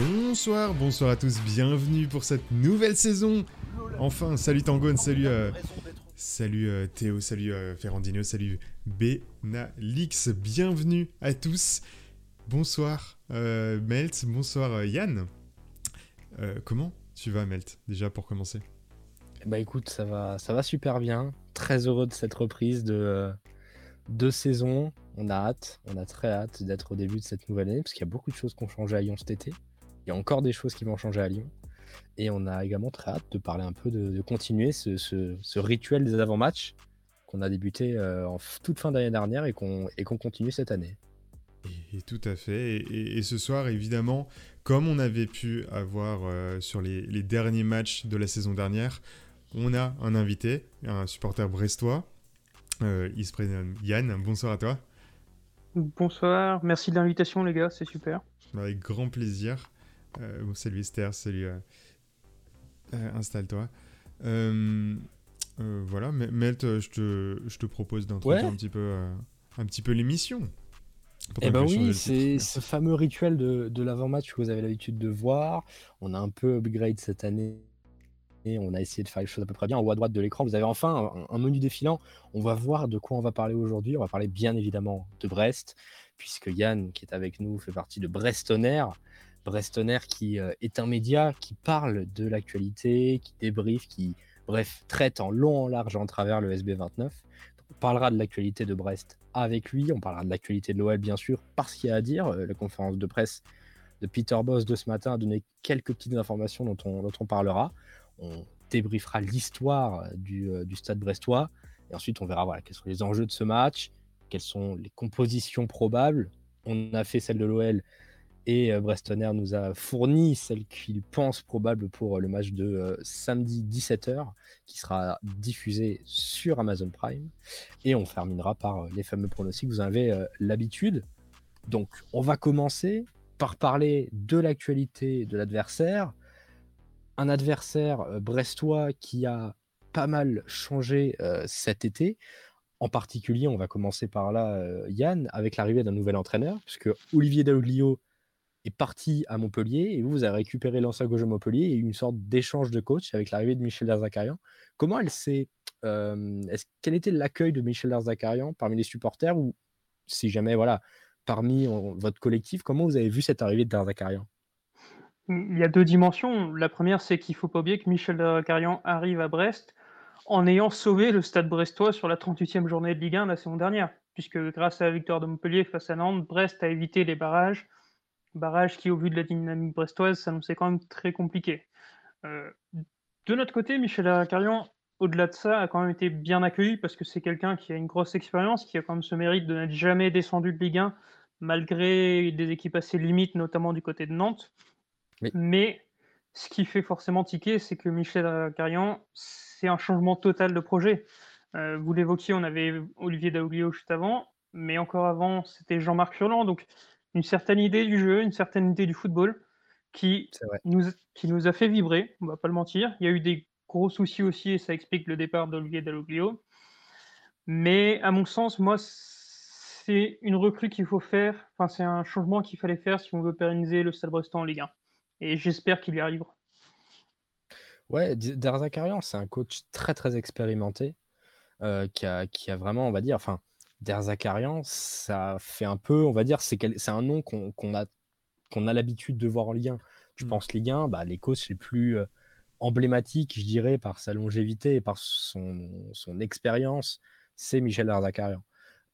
Bonsoir, bonsoir à tous, bienvenue pour cette nouvelle saison. Enfin, salut Tangone, salut, euh, euh, Théo, salut euh, Ferrandino, salut Benalix, bienvenue à tous. Bonsoir Melt, bonsoir Yann. Comment tu vas Melt, déjà pour commencer? Bah écoute, ça va, ça va super bien. Très heureux de cette reprise de deux saisons. On a hâte, on a très hâte d'être au début de cette nouvelle année parce qu'il y a beaucoup de choses qui ont changé à Lyon cet été. Il y a encore des choses qui vont changer à Lyon. Et on a également très hâte de parler un peu, de, de continuer ce, ce- ce rituel des avant-matchs qu'on a débuté euh, en toute fin d'année dernière et qu'on continue cette année. Et, et tout à fait. Et, et- et ce soir, évidemment, comme on avait pu avoir euh, sur les, les derniers matchs de la saison dernière, on a un invité, un supporter brestois. Euh, il se prénomme Yann. Bonsoir à toi. Bonsoir, merci de l'invitation les gars, c'est super. Avec grand plaisir. Bon, salut Esther, salut. euh, Installe-toi. Euh, euh, voilà, Melt, euh, je te, je te propose d'introduire Ouais. un petit peu, un petit peu l'émission. Eh ben oui, c'est ce fameux rituel de, de l'avant-match que vous avez l'habitude de voir. On a un peu upgrade cette année. Et on a essayé de faire les choses à peu près bien. En haut à droite de l'écran, vous avez enfin un, un menu défilant. On va voir de quoi on va parler aujourd'hui. On va parler bien évidemment de Brest, puisque Yann, qui est avec nous, fait partie de Brestonner. Brestonner qui euh, est un média qui parle de l'actualité, qui débriefe, qui, bref, traite en long, en large, en travers le SB29. On parlera de l'actualité de Brest avec lui. On parlera de l'actualité de l'OL, bien sûr, parce qu'il y a à dire. Euh, La conférence de presse de Peter Boss de ce matin a donné quelques petites informations dont on, dont on parlera. On débriefera l'histoire du, euh, du stade brestois. Et ensuite, on verra voilà, quels sont les enjeux de ce match, quelles sont les compositions probables. On a fait celle de l'OL et euh, Brestonner nous a fourni celle qu'il pense probable pour euh, le match de euh, samedi 17h qui sera diffusé sur Amazon Prime. Et on terminera par les fameux pronostics. Vous en avez l'habitude. Donc, on va commencer par parler de l'actualité de l'adversaire. Un adversaire brestois qui a pas mal changé cet été. En particulier, on va commencer par là, Yann, avec l'arrivée d'un nouvel entraîneur, puisque Olivier Dalloglio est parti à Montpellier et vous, vous avez récupéré l'ancien gauche de Montpellier et une sorte d'échange de coach avec l'arrivée de Michel Derzakarian. Comment elle s'est. euh, quel était l'accueil de Michel Derzakarian parmi les supporters ou si jamais, voilà, parmi votre collectif, comment vous avez vu cette arrivée de Derzakarian? Il y a deux dimensions. La première, c'est qu'il faut pas oublier que Michel Carian arrive à Brest en ayant sauvé le stade brestois sur la 38e journée de Ligue 1 la saison dernière, puisque grâce à la victoire de Montpellier face à Nantes, Brest a évité les barrages, barrages qui, au vu de la dynamique brestoise, s'annonçaient quand même très compliqués. Euh, de notre côté, Michel Carian, au-delà de ça, a quand même été bien accueilli parce que c'est quelqu'un qui a une grosse expérience, qui a quand même ce mérite de n'être jamais descendu de Ligue 1, malgré des équipes assez limites, notamment du côté de Nantes. Oui. Mais ce qui fait forcément tiquer, c'est que Michel Carian, c'est un changement total de projet. Euh, vous l'évoquiez, on avait Olivier Daouglio juste avant, mais encore avant, c'était Jean-Marc Furlan. Donc, une certaine idée du jeu, une certaine idée du football qui nous, qui nous a fait vibrer, on va pas le mentir. Il y a eu des gros soucis aussi, et ça explique le départ d'Olivier Dalloglio. Mais à mon sens, moi, c'est une recrue qu'il faut faire. Enfin, c'est un changement qu'il fallait faire si on veut pérenniser le Stade Brestois en Ligue 1. Et j'espère qu'il y arrivera. Ouais, D- Derzakarian, c'est un coach très très expérimenté euh, qui, a, qui a vraiment, on va dire, enfin, Derzakarian, ça fait un peu, on va dire, c'est un nom qu'on a, qu'on a l'habitude de voir en Ligue 1. Je Mm. pense Ligue 1, bah, les coachs les plus euh, emblématiques, je dirais, par sa longévité et par son, son expérience, c'est Michel Derzakarian.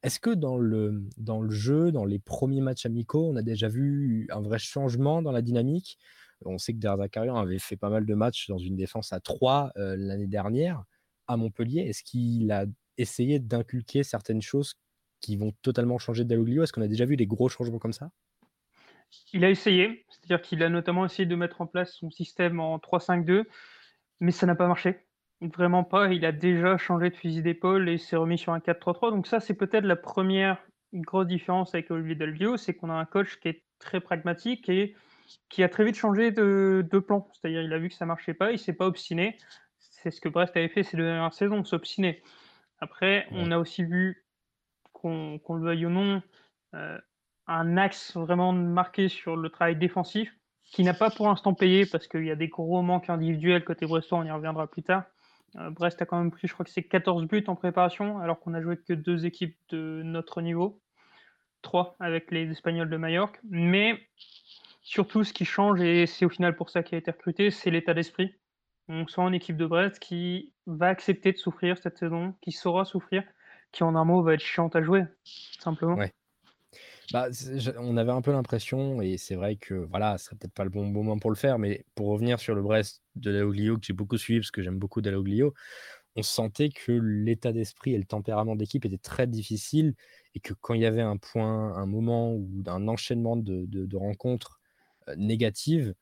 Est-ce que dans le, dans le jeu, dans les premiers matchs amicaux, on a déjà vu un vrai changement dans la dynamique? On sait que Derzakarian avait fait pas mal de matchs dans une défense à 3 euh, l'année dernière à Montpellier. Est-ce qu'il a essayé d'inculquer certaines choses qui vont totalement changer Dalloglio? Est-ce qu'on a déjà vu des gros changements comme ça? Il a essayé, c'est-à-dire qu'il a notamment essayé de mettre en place son système en 3-5-2, mais ça n'a pas marché. Vraiment pas. Il a déjà changé de fusil d'épaule et s'est remis sur un 4-3-3. Donc ça, c'est peut-être la première grosse différence avec Olivier Dalvio, c'est qu'on a un coach qui est très pragmatique et qui a très vite changé de, plan. C'est-à-dire, il a vu que ça marchait pas, il s'est pas obstiné. C'est ce que Brest avait fait ces deux dernières saisons, s'obstiner. Après, on a aussi vu, qu'on le veuille ou non, euh, un axe vraiment marqué sur le travail défensif. qui n'a pas pour l'instant payé parce qu'il y a des gros manques individuels côté Brestois, on y reviendra plus tard. Euh, Brest a quand même pris, je crois que c'est 14 buts en préparation, alors qu'on a joué que deux équipes de notre niveau, trois avec les Espagnols de Majorque. Mais surtout, ce qui change, et c'est au final pour ça qu'il a été recruté, c'est l'état d'esprit. On sent une équipe de Brest qui va accepter de souffrir cette saison, qui saura souffrir, qui en un mot va être chiante à jouer, simplement. Bah, on avait un peu l'impression, et c'est vrai que voilà, ce serait peut-être pas le bon moment pour le faire, mais pour revenir sur le Brest de Laoglio, que j'ai beaucoup suivi parce que j'aime beaucoup Daloglio, on sentait que l'état d'esprit et le tempérament d'équipe étaient très difficiles et que quand il y avait un point, un moment ou un enchaînement de, rencontres euh, négatives,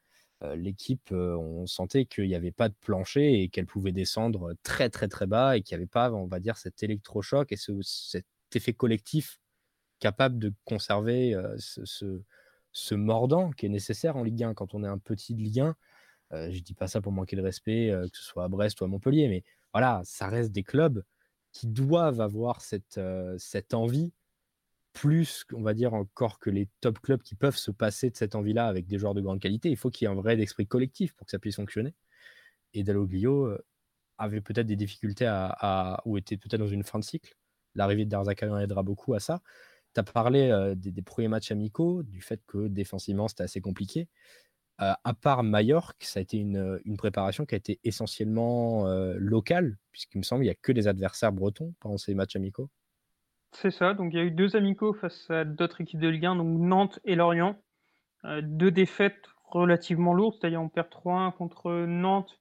l'équipe, euh, on sentait qu'il n'y avait pas de plancher et qu'elle pouvait descendre très très très bas et qu'il n'y avait pas, on va dire, cet électrochoc et cet effet collectif capable de conserver ce, ce, mordant qui est nécessaire en Ligue 1 quand on est un petit de Ligue 1. je ne dis pas ça pour manquer de respect, que ce soit à Brest ou à Montpellier, mais voilà, ça reste des clubs qui doivent avoir cette envie, plus, on va dire, encore que les top clubs qui peuvent se passer de cette envie-là avec des joueurs de grande qualité. Il faut qu'il y ait un vrai esprit collectif pour que ça puisse fonctionner. Et Dalloglio avait peut-être des difficultés à, ou était peut-être dans une fin de cycle. L'arrivée de Darzakarian aidera beaucoup à ça. Tu as parlé des, premiers matchs amicaux, du fait que défensivement c'était assez compliqué. à part Majorque, ça a été une, préparation qui a été essentiellement locale, puisqu'il me semble qu'il n'y a que des adversaires bretons pendant ces matchs amicaux. C'est ça, donc il y a eu deux amicaux face à d'autres équipes de Ligue 1, donc Nantes et Lorient. deux défaites relativement lourdes, c'est-à-dire on perd 3-1 contre Nantes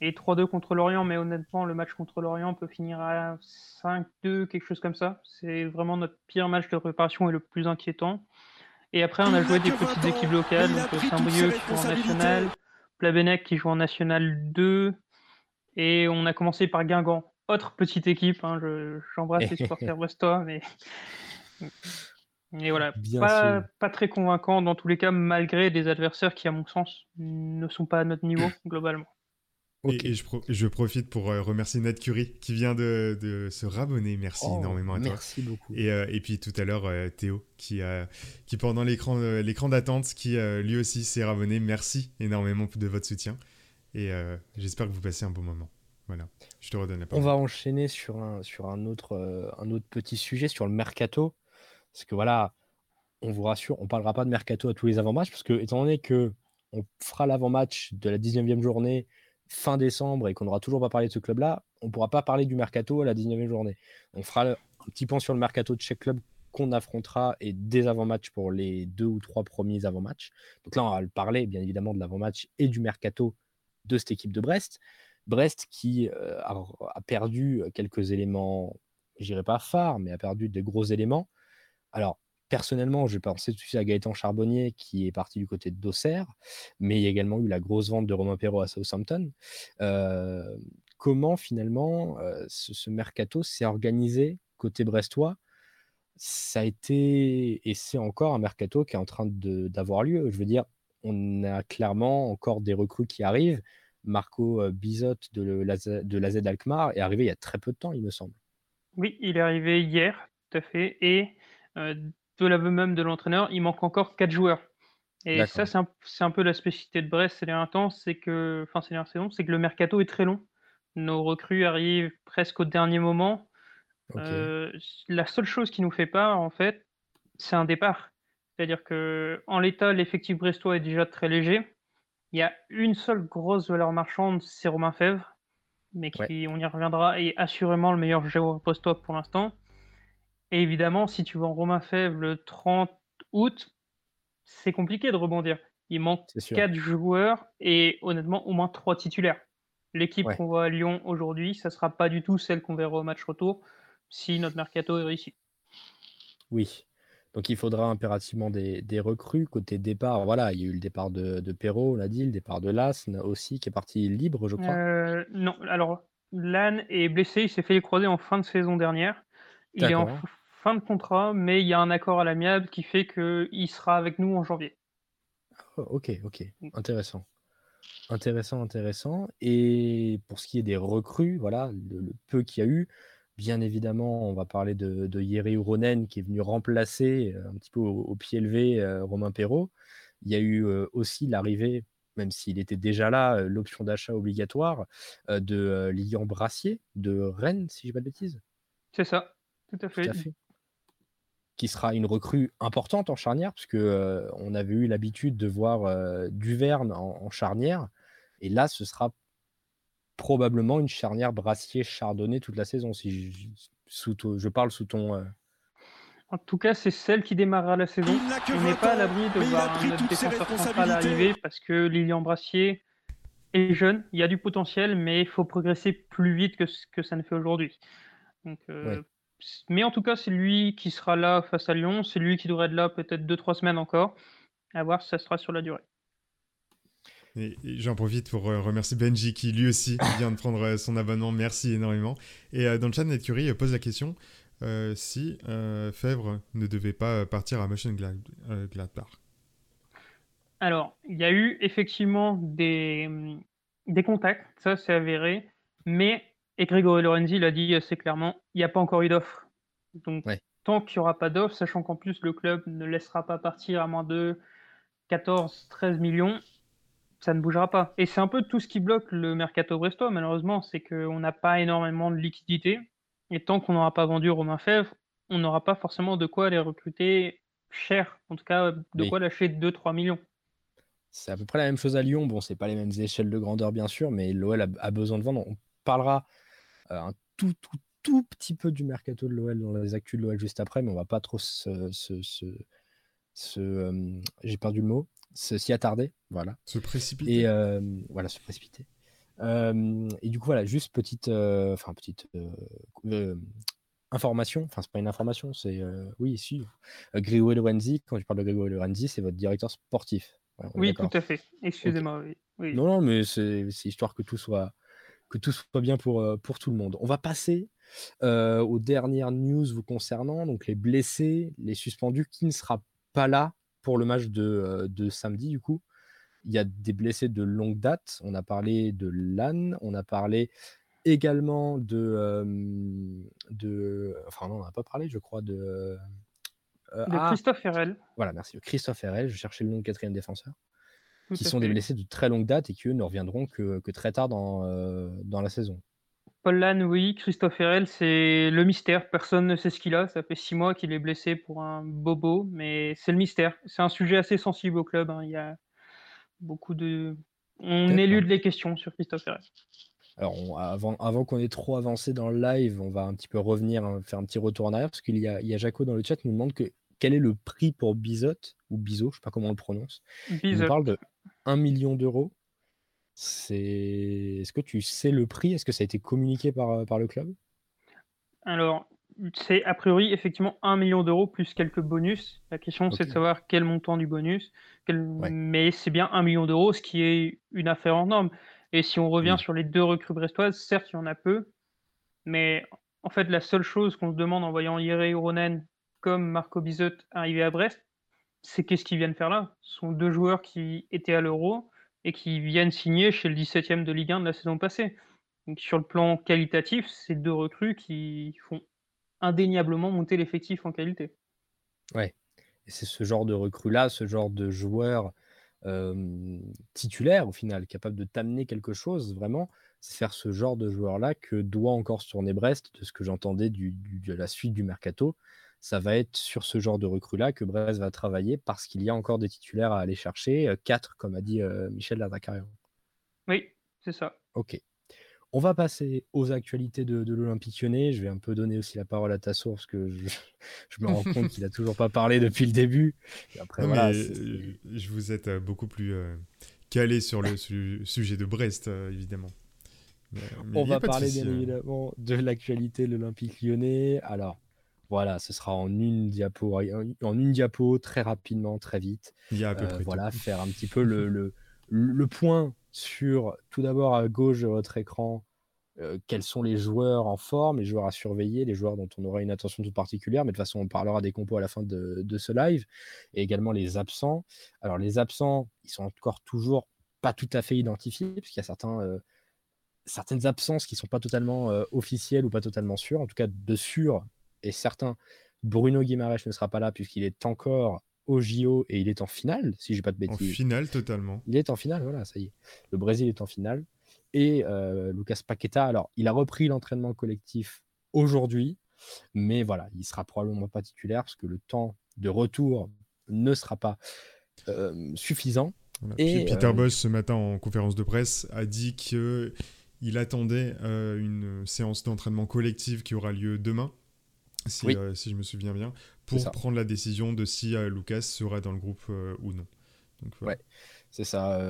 et 3-2 contre Lorient, mais honnêtement, le match contre Lorient peut finir à 5-2, quelque chose comme ça. C'est vraiment notre pire match de préparation et le plus inquiétant. Et après, on a joué des petites équipes locales, donc Saint-Brieuc qui joue en National, Plabennec qui joue en National 2, et on a commencé par Guingamp. Autre petite équipe, hein, j'embrasse les supporters brestois, mais... Et voilà, pas, pas, très convaincant dans tous les cas, malgré des adversaires qui, à mon sens, ne sont pas à notre niveau globalement. Et, je, profite pour euh, remercier Nat Curie qui vient de, se rabonner. Merci oh, énormément à toi. Merci beaucoup. Et, euh, et puis tout à l'heure, euh, Théo qui, a, qui pendant l'écran l'écran d'attente, qui lui aussi s'est rabonné. Merci énormément de votre soutien. Et j'espère que vous passez un bon moment. Voilà, je te redonne la parole. On va enchaîner sur un, sur un, autre, un autre petit sujet, sur le mercato. Parce que voilà, on vous rassure, on parlera pas de mercato à tous les avant-matchs, parce que étant donné que on fera l'avant-match de la 19e journée fin décembre et qu'on n'aura toujours pas parlé de ce club-là, on ne pourra pas parler du mercato à la 19e journée. On fera un petit point sur le mercato de chaque club qu'on affrontera et des avant-matchs pour les deux ou trois premiers avant-matchs. Donc là, on va parler bien évidemment de l'avant-match et du mercato de cette équipe de Brest. Brest qui euh, a, perdu quelques éléments, je dirais pas phares, mais a perdu des gros éléments. Alors, Personnellement, je pensais tout de suite à Gaëtan Charbonnier qui est parti du côté d'Auxerre, mais il y a également eu la grosse vente de Romain Perrault à Southampton. Euh, comment finalement euh, ce, mercato s'est organisé côté brestois? Ça a été et c'est encore un mercato qui est en train d'avoir lieu. Je veux dire, on a clairement encore des recrues qui arrivent. Marco euh, Bizot de, la, de la Z Alkmaar est arrivé il y a très peu de temps, il me semble. Oui, il est arrivé hier, tout à fait. Et de l'aveu même de l'entraîneur, il manque encore 4 joueurs. Et ça, c'est un, peu la spécificité de Brest ces derniers temps, c'est que, enfin, ces dernières saisons, c'est que le mercato est très long. Nos recrues arrivent presque au dernier moment. Euh, la seule chose qui nous fait peur, en fait, c'est un départ. C'est-à-dire que en l'état, l'effectif brestois est déjà très léger. Il y a une seule grosse valeur marchande, c'est Romain Fèvre, mais qui, on y reviendra, est assurément le meilleur joueur brestois pour l'instant. Et évidemment, si tu vends Romain Fèvre le 30 août, c'est compliqué de rebondir. Il manque 4 joueurs et honnêtement au moins 3 titulaires. L'équipe qu'on voit à Lyon aujourd'hui, ça ne sera pas du tout celle qu'on verra au match retour si notre mercato est réussi. Oui. Donc il faudra impérativement des, recrues. Côté départ, voilà, il y a eu le départ de, de Perrault, on l'a dit, le départ de Lasne aussi, qui est parti libre, je crois. Euh, non, alors Lannes est blessé, il s'est fait les croiser en fin de saison dernière. Il est en fin de contrat, mais il y a un accord à l'amiable qui fait qu'il sera avec nous en janvier. Oh, ok, ok, mm. intéressant. Intéressant, intéressant. Et pour ce qui est des recrues, voilà, le, peu qu'il y a eu, bien évidemment, on va parler de, de Yeri Uronen qui est venu remplacer euh, un petit peu au, pied levé euh, Romain Perrault. Il y a eu aussi l'arrivée, même s'il était déjà là, l'option d'achat obligatoire de Lilian Brassier de Rennes, si je ne pas de bêtises. C'est ça, tout à fait. Qui sera une recrue importante en charnière, puisque on avait eu l'habitude de voir Duverne en, charnière. Et là, ce sera probablement une charnière Brassier-Chardonnay toute la saison, si je, sous je parle sous ton, en tout cas, c'est celle qui démarrera la saison. On n'est pas à l'abri de voir un autre défenseur central arriver parce que Lilian Brassier est jeune, il y a du potentiel, mais il faut progresser plus vite que ce que ça ne fait aujourd'hui. Euh, mais en tout cas, c'est lui qui sera là face à Lyon. C'est lui qui devrait être là peut-être 2-3 semaines encore. À voir si ça sera sur la durée. Et, j'en profite pour euh, remercier Benji qui lui aussi vient de prendre euh, son abonnement. Merci énormément. Et dans le chat, Netcurie pose la question euh, si euh, Fèvre ne devait pas partir à Mönchengladbach Alors, il y a eu effectivement des, des contacts, ça c'est avéré, mais, et Grégory Lorenzi l'a dit assez clairement, il n'y a pas encore eu d'offre. Donc, tant qu'il n'y aura pas d'offre, sachant qu'en plus le club ne laissera pas partir à moins de 14-13 millions, ça ne bougera pas. Et c'est un peu tout ce qui bloque le mercato brestois, malheureusement, c'est qu'on n'a pas énormément de liquidité. Et tant qu'on n'aura pas vendu Romain Fèvre, on n'aura pas forcément de quoi les recruter cher. En tout cas, de quoi lâcher 2-3 millions. C'est à peu près la même chose à Lyon. Bon, c'est pas les mêmes échelles de grandeur, bien sûr, mais l'OL a, besoin de vendre. On parlera euh, un tout, tout, tout petit peu du mercato de l'OL dans les actus de l'OL juste après, mais on va pas trop se. se, euh, J'ai perdu le mot. S'y attarder. Voilà. Se précipiter. Et euh, voilà, se précipiter et du coup, voilà, juste petite, enfin petite information. Enfin, c'est pas une information, c'est oui, si. Grégory Lorenzi, quand je parle de Grégory Lorenzi, c'est votre directeur sportif. oui, tout à fait. Excusez-moi. Oui. Non, non, mais c'est histoire que tout soit que tout soit bien pour, pour tout le monde. On va passer aux dernières news vous concernant, donc les blessés, les suspendus, qui ne sera pas là pour le match de, de samedi du coup. Il y a des blessés de longue date. On a parlé de Lannes, on a parlé également de. de enfin, non, on n'a pas parlé, je crois, de. Euh, de ah! Christophe Herrel. Voilà, merci. Christophe Herrel, je cherchais le nom de quatrième défenseur. qui sont des blessés de très longue date et qui, eux, ne reviendront que, que très tard dans, dans la saison. Paul Lannes, oui. Christophe Herrel, c'est le mystère. Personne ne sait ce qu'il a. Ça fait six mois qu'il est blessé pour un bobo, mais c'est le mystère. C'est un sujet assez sensible au club. Hein. Il y a beaucoup de. On élude les questions sur Christophe Herrera. Alors, avant, avant qu'on ait trop avancé dans le live, on va un petit peu revenir, hein, faire un petit retour en arrière, parce qu'il y a, il y a Jaco dans le chat qui nous demande que, quel est le prix pour Bizot, ou Bizot, je ne sais pas comment on le prononce. Il parle de 1 million d'euros. C'est... Est-ce que tu sais le prix? Est-ce que ça a été communiqué par, par le club? Alors, c'est a priori effectivement 1 million d'euros plus quelques bonus. La question, c'est de savoir quel montant du bonus. Mais c'est bien 1 million d'euros, ce qui est une affaire en norme. Et si on revient sur les deux recrues brestoises, certes, il y en a peu. Mais en fait, la seule chose qu'on se demande en voyant Yere Ronen comme Marco Bizot arriver à Brest, c'est qu'est-ce qu'ils viennent faire là? Ce sont deux joueurs qui étaient à l'Euro et qui viennent signer chez le 17e de Ligue 1 de la saison passée. Donc sur le plan qualitatif, c'est deux recrues qui font indéniablement monter l'effectif en qualité. Ouais, et c'est ce genre de recrue-là, ce genre de joueur titulaire au final, capable de t'amener quelque chose, vraiment, c'est faire ce genre de joueur-là que doit encore se tourner Brest, de ce que j'entendais de la suite du mercato. Ça va être sur ce genre de recrue-là que Brest va travailler parce qu'il y a encore des titulaires à aller chercher, quatre, comme a dit Michel Lardacarian. Oui, c'est ça. Ok. On va passer aux actualités de, l'Olympique lyonnais. Je vais un peu donner aussi la parole à ta source, parce que je, me rends compte qu'il n'a toujours pas parlé depuis le début. après, voilà, je vous êtes euh, beaucoup plus euh, calé sur le sujet de Brest, euh, évidemment. On va parler bien évidemment de l'actualité de l'Olympique lyonnais. Alors, voilà, ce sera en une diapo, en une diapo très rapidement, très vite. Il y a à peu près Voilà, faire un petit peu le, le, le point sur tout d'abord à gauche de votre écran euh, quels sont les joueurs en forme, les joueurs à surveiller, les joueurs dont on aura une attention toute particulière, mais de toute façon on parlera des compos à la fin de, ce live, et également les absents. Alors les absents, ils sont encore toujours pas tout à fait identifiés, puisqu'il y a certains, euh, certaines absences qui ne sont pas totalement euh, officielles ou pas totalement sûres, en tout cas de sûr et certain. Bruno Guimaraes ne sera pas là puisqu'il est encore au JO et il est en finale, si j'ai pas de En bêtises. finale, totalement. Il est en finale, voilà, ça y est. Le Brésil est en finale. Et euh, Lucas Paqueta, alors, il a repris l'entraînement collectif aujourd'hui, mais voilà, il sera probablement pas titulaire parce que le temps de retour ne sera pas euh, suffisant. Voilà. Et, Puis Peter euh, Boss, ce matin, en conférence de presse, a dit qu'il attendait euh, une séance d'entraînement collective qui aura lieu demain, si, Oui. euh, si je me souviens bien, pour prendre la décision de si euh, Lucas sera dans le groupe euh, ou non. Donc, voilà. Ouais. C'est ça,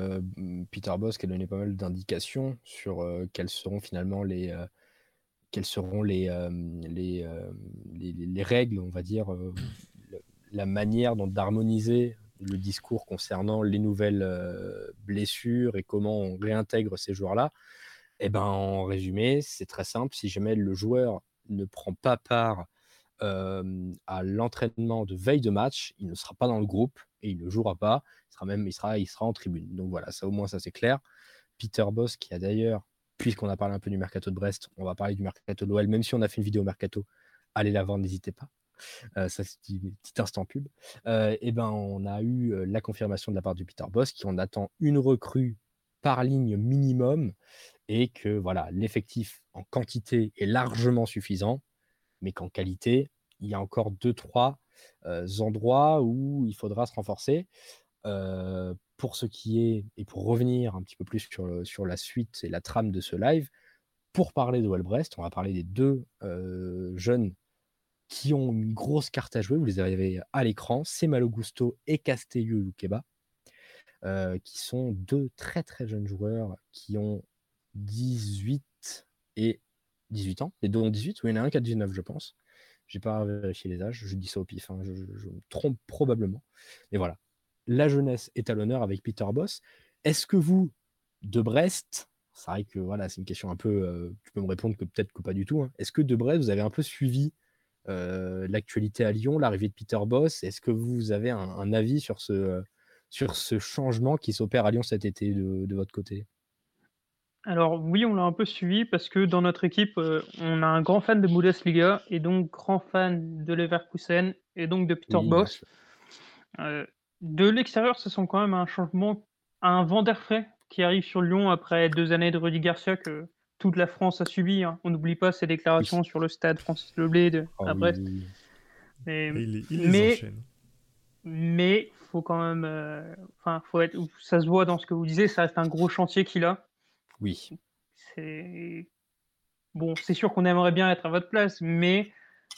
Peter Boss qui a donné pas mal d'indications sur quelles seront finalement les, quelles seront les, euh, les, euh, les, les- les règles, on va dire, euh, la manière d'harmoniser le discours concernant les nouvelles blessures et comment on réintègre ces joueurs-là. Et ben, en résumé, c'est très simple. Si jamais le joueur ne prend pas part à l'entraînement de veille de match, il ne sera pas dans le groupe et il ne jouera pas. Il sera même, il sera, il sera en tribune. Donc voilà, ça au moins ça c'est clair. Peter Boss qui a d'ailleurs, puisqu'on a parlé un peu du mercato de Brest, on va parler du mercato de l'OL, même si on a fait une vidéo mercato, allez la voir, n'hésitez pas. Euh, ça c'est un petit instant pub. Euh, et ben on a eu euh, la confirmation de la part du Peter Boss qui en attend une recrue par ligne minimum et que voilà l'effectif en quantité est largement suffisant, mais qu'en qualité il y a encore deux trois euh, endroits où il faudra se renforcer. Euh, pour ce qui est, et pour revenir un petit peu plus sur, sur la suite et la trame de ce live, pour parler de Brest, on va parler des deux euh, jeunes qui ont une grosse carte à jouer. Vous les avez à l'écran, c'est Malo Gusto et Castello Luqueba, euh, qui sont deux très très jeunes joueurs qui ont 18 et 18 ans. Les deux ont 18, ou il y en a un qui a 19, je pense. J'ai pas vérifié les âges, je dis ça au pif, hein, je, me trompe probablement. Mais voilà, la jeunesse est à l'honneur avec Peter Boss. Est-ce que vous, de Brest, c'est vrai que voilà, c'est une question un peu, euh, tu peux me répondre que peut-être que pas du tout. hein. Est-ce que de Brest, vous avez un peu suivi euh, l'actualité à Lyon, l'arrivée de Peter Boss? Est-ce que vous avez un, un avis sur ce, euh, sur ce changement qui s'opère à Lyon cet été de, de votre côté? Alors oui, on l'a un peu suivi parce que dans notre équipe, euh, on a un grand fan de Bundesliga et donc grand fan de Leverkusen et donc de Peter Oui, bien Boss. sûr. Euh, de l'extérieur, ce sont quand même un changement, un vent d'air frais qui arrive sur Lyon après deux années de Rudy Garcia que toute la France a subi. hein. On n'oublie pas ses déclarations sur le stade Francis Leblé de, Ah à oui, Brest. oui, oui. Mais, Et il, les- il les mais- enchaîne. mais faut quand même, euh, enfin, faut être, ça se voit dans ce que vous disiez, ça reste un gros chantier qu'il a. Oui. C'est bon, c'est sûr qu'on aimerait bien être à votre place, mais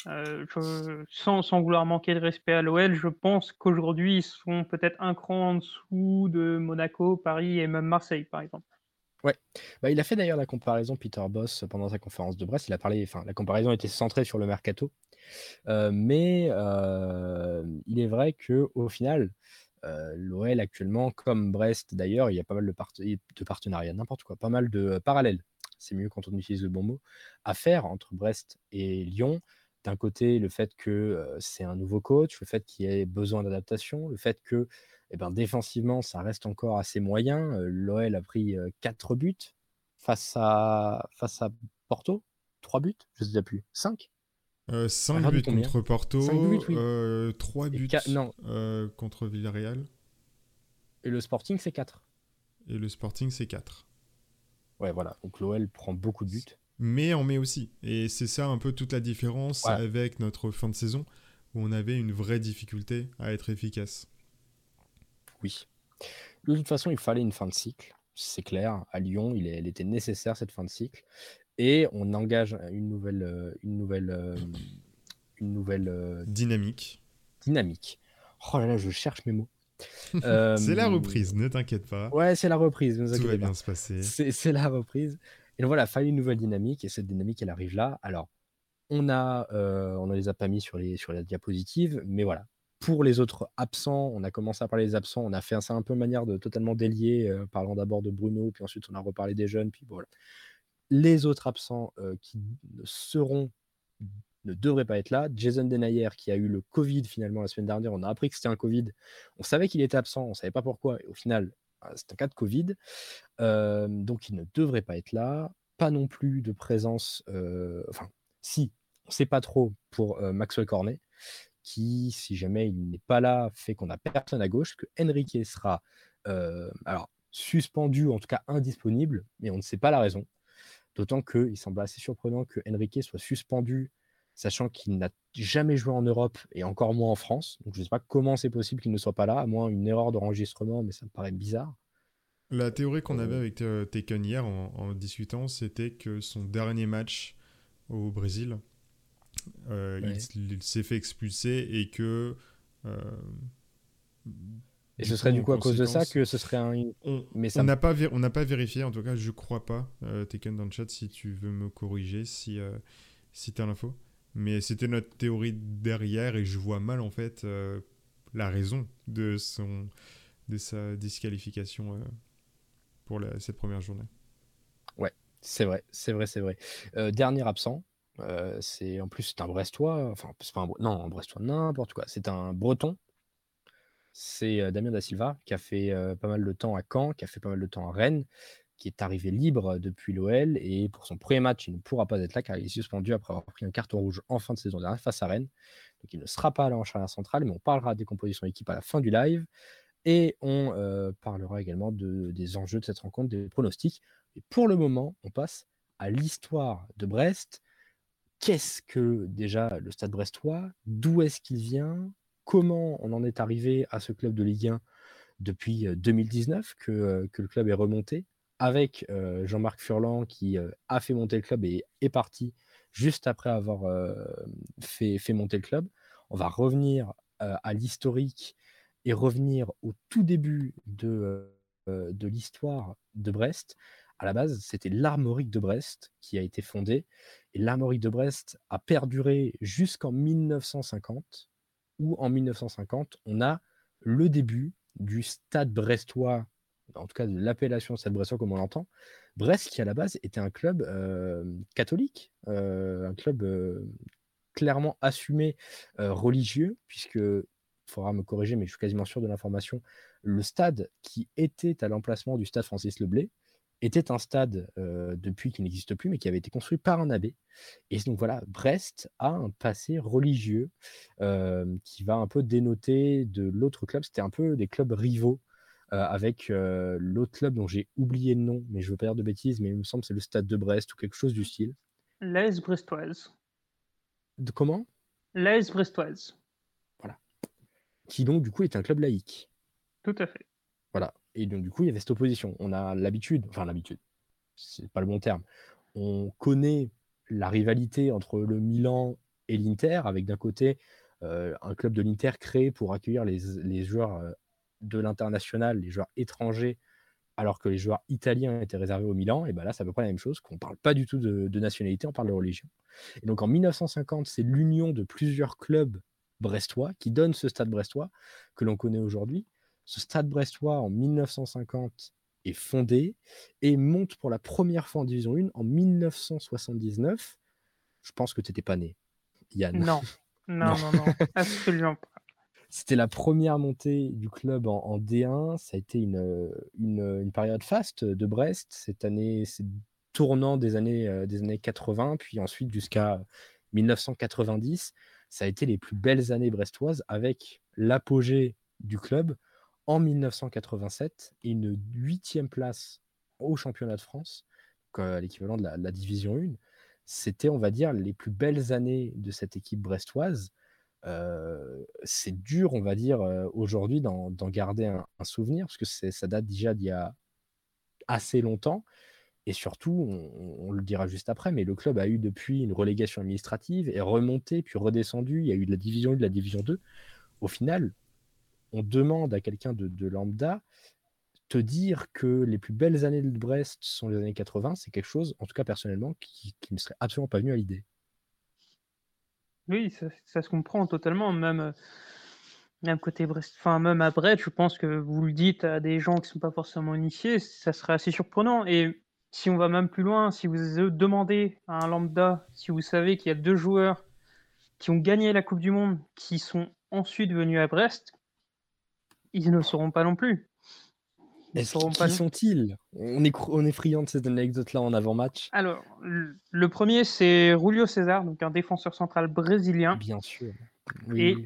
euh, je- sans, sans vouloir manquer de respect à l'OL, je pense qu'aujourd'hui ils sont peut-être un cran en dessous de Monaco, Paris et même Marseille, par exemple. Bah, il a fait d'ailleurs la comparaison, Peter Boss, pendant sa conférence de Brest. Il a parlé, enfin, la comparaison était centrée sur le mercato. Euh, mais euh, il est vrai que au final, l'OL actuellement, comme Brest d'ailleurs, il y a pas mal de, part- de partenariats, n'importe quoi, pas mal de euh, parallèles. C'est mieux quand on utilise le bon mot à faire entre Brest et Lyon. D'un côté, le fait que euh, c'est un nouveau coach, le fait qu'il y ait besoin d'adaptation, le fait que eh ben, défensivement, ça reste encore assez moyen. Euh, L'OL a pris 4 buts face à, face à Porto. 3 buts, je ne sais plus. 5 Euh, 5 Regardez buts contre Porto, buts, oui. 3 Et buts non. euh, contre Villarreal, Et le Sporting, c'est 4. et le Sporting c'est 4. Ouais, voilà. Donc l'OL prend beaucoup de buts. Mais en met aussi. Et c'est ça un peu toute la différence Ouais. avec notre fin de saison, où on avait une vraie difficulté à être efficace. Oui. De toute façon, il fallait une fin de cycle. C'est clair. À Lyon, il est- elle était nécessaire, cette fin de cycle. Et on engage une nouvelle, euh, une nouvelle, euh, une nouvelle euh, Dynamique. dynamique. Oh là là, je cherche mes mots. C'est la reprise, ne t'inquiète pas. Ouais, c'est la reprise. Ne Tout va bien se passer. C'est la reprise. Et donc voilà, fallait une nouvelle dynamique et cette dynamique, elle arrive là. Alors, on a, euh, on ne les a pas mis sur les sur la diapositive, mais voilà. Pour les autres absents, on a commencé à parler des absents. On a fait ça un peu manière de totalement délier, euh, parlant d'abord de Bruno, puis ensuite on a reparlé des jeunes, puis voilà. Les autres absents euh, qui seront ne devraient pas être là. Jason Denayer qui a eu le Covid finalement la semaine dernière, on a appris que c'était un Covid. On savait qu'il était absent, on savait pas pourquoi. Au final, euh, c'est un cas de Covid. Euh, donc il ne devrait pas être là. Pas non plus de présence. euh, enfin, si, on ne sait pas trop pour euh, Maxwell Cornet, qui, si jamais il n'est pas là, fait qu'on n'a personne à gauche, que Enrique sera suspendu, en tout cas indisponible, mais on ne sait pas la raison. D'autant qu'il semble assez surprenant que Enrique soit suspendu, sachant qu'il n'a jamais joué en Europe et encore moins en France. Donc je ne sais pas comment c'est possible qu'il ne soit pas là, à moins une erreur d'enregistrement, mais ça me paraît bizarre. La théorie qu'on avait avec Taken hier en, discutant, c'était que son dernier match au Brésil, euh, il, s'est fait expulser et que. Euh, et ce serait du coup à cause de ça que ce serait un. On n'a pas, on n'a pas vérifié, en tout cas, je crois pas. Euh, Taken dans le chat, si tu veux me corriger, si, euh, si tu as l'info. Mais c'était notre théorie derrière et je vois mal en fait la raison de, son, de sa disqualification pour cette première journée. Ouais, c'est vrai, c'est vrai, c'est vrai. dernier absent, c'est en plus c'est un Brestois, enfin c'est pas un non un Brestois n'importe quoi, c'est un Breton. C'est Damien da Silva qui a fait pas mal de temps à Caen, qui a fait pas mal de temps à Rennes, qui est arrivé libre depuis l'OL et pour son premier match il ne pourra pas être là car il est suspendu après avoir pris un carton rouge en fin de saison dernière face à Rennes. Donc il ne sera pas là en charnière centrale, mais on parlera des compositions d'équipe à la fin du live et on parlera également de, des enjeux de cette rencontre, des pronostics. Et pour le moment, on passe à l'histoire de Brest qu'est-ce que déjà le Stade brestois? D'où est-ce qu'il vient? Comment on en est arrivé à ce club de Ligue 1 depuis 2019 que, que le club est remonté avec Jean-Marc Furlan qui a fait monter le club et est parti juste après avoir fait, monter le club. On va revenir à l'historique et revenir au tout début de, de l'histoire de Brest à la base, c'était l'Armorique de Brest qui a été fondée. Et l'Armorique de Brest a perduré jusqu'en 1950, où en 1950, on a le début du stade brestois, en tout cas de l'appellation stade brestois comme on l'entend. Brest, qui à la base était un club euh, catholique, euh, un club euh, clairement assumé religieux, puisque il faudra me corriger, mais je suis quasiment sûr de l'information. Le stade qui était à l'emplacement du stade Francis Leblay était un stade depuis qui n'existe plus, mais qui avait été construit par un abbé. Et donc voilà, Brest a un passé religieux qui va un peu dénoter de l'autre club. C'était un peu des clubs rivaux avec l'autre club dont j'ai oublié le nom, mais je veux pas dire de bêtises, mais il me semble que c'est le stade de Brest ou quelque chose du style. L'AS brestoise. De comment? L'AS brestoise. Voilà. Qui donc du coup est un club laïque. Tout à fait. Voilà. Et donc, du coup, il y avait cette opposition. On a l'habitude, enfin l'habitude, c'est pas le bon terme. On connaît la rivalité entre le Milan et l'Inter, avec d'un côté euh, un club de l'Inter créé pour accueillir les, joueurs euh, de l'international, les joueurs étrangers, alors que les joueurs italiens étaient réservés au Milan. Et ben là, c'est à peu près la même chose, qu'on parle pas du tout de, de nationalité, on parle de religion. Et donc en 1950, c'est l'union de plusieurs clubs brestois qui donne ce stade brestois que l'on connaît aujourd'hui. Ce stade brestois en 1950 est fondé et monte pour la première fois en Division 1 en 1979. Je pense que tu n'étais pas né, Yann. Non, non, non, non, absolument pas. C'était la première montée du club en, D1. Ça a été une, une, période faste de Brest. Cette année, c'est tournant des années, euh, des années 80, puis ensuite jusqu'à 1990. Ça a été les plus belles années brestoises avec l'apogée du club en 1987 et une huitième place au championnat de France, à l'équivalent de la, division 1. C'était, on va dire, les plus belles années de cette équipe brestoise. Euh, c'est dur, on va dire, euh, aujourd'hui d'en garder un, souvenir, parce que ça date déjà d'il y a assez longtemps. Et surtout, on, on, le dira juste après, mais le club a eu depuis une relégation administrative, est remonté, puis redescendu. Il y a eu de la division 1, de la division 2. Au final, on demande à quelqu'un de, lambda te dire que les plus belles années de Brest sont les années 80, c'est quelque chose, en tout cas personnellement, qui, ne serait absolument pas venu à l'idée. Oui, ça, se comprend totalement, même, même côté Brest, enfin même à Brest, je pense que vous le dites à des gens qui ne sont pas forcément initiés, ça serait assez surprenant. Et si on va même plus loin, si vous demandez à un lambda, si vous savez qu'il y a deux joueurs qui ont gagné la Coupe du Monde, qui sont ensuite venus à Brest, ils ne sauront pas non plus. Ils sauront qui sont-ils? On est, on est friand de cette anecdote-là en avant-match. Alors, le premier, c'est Julio César, donc un défenseur central brésilien. Bien sûr. Et,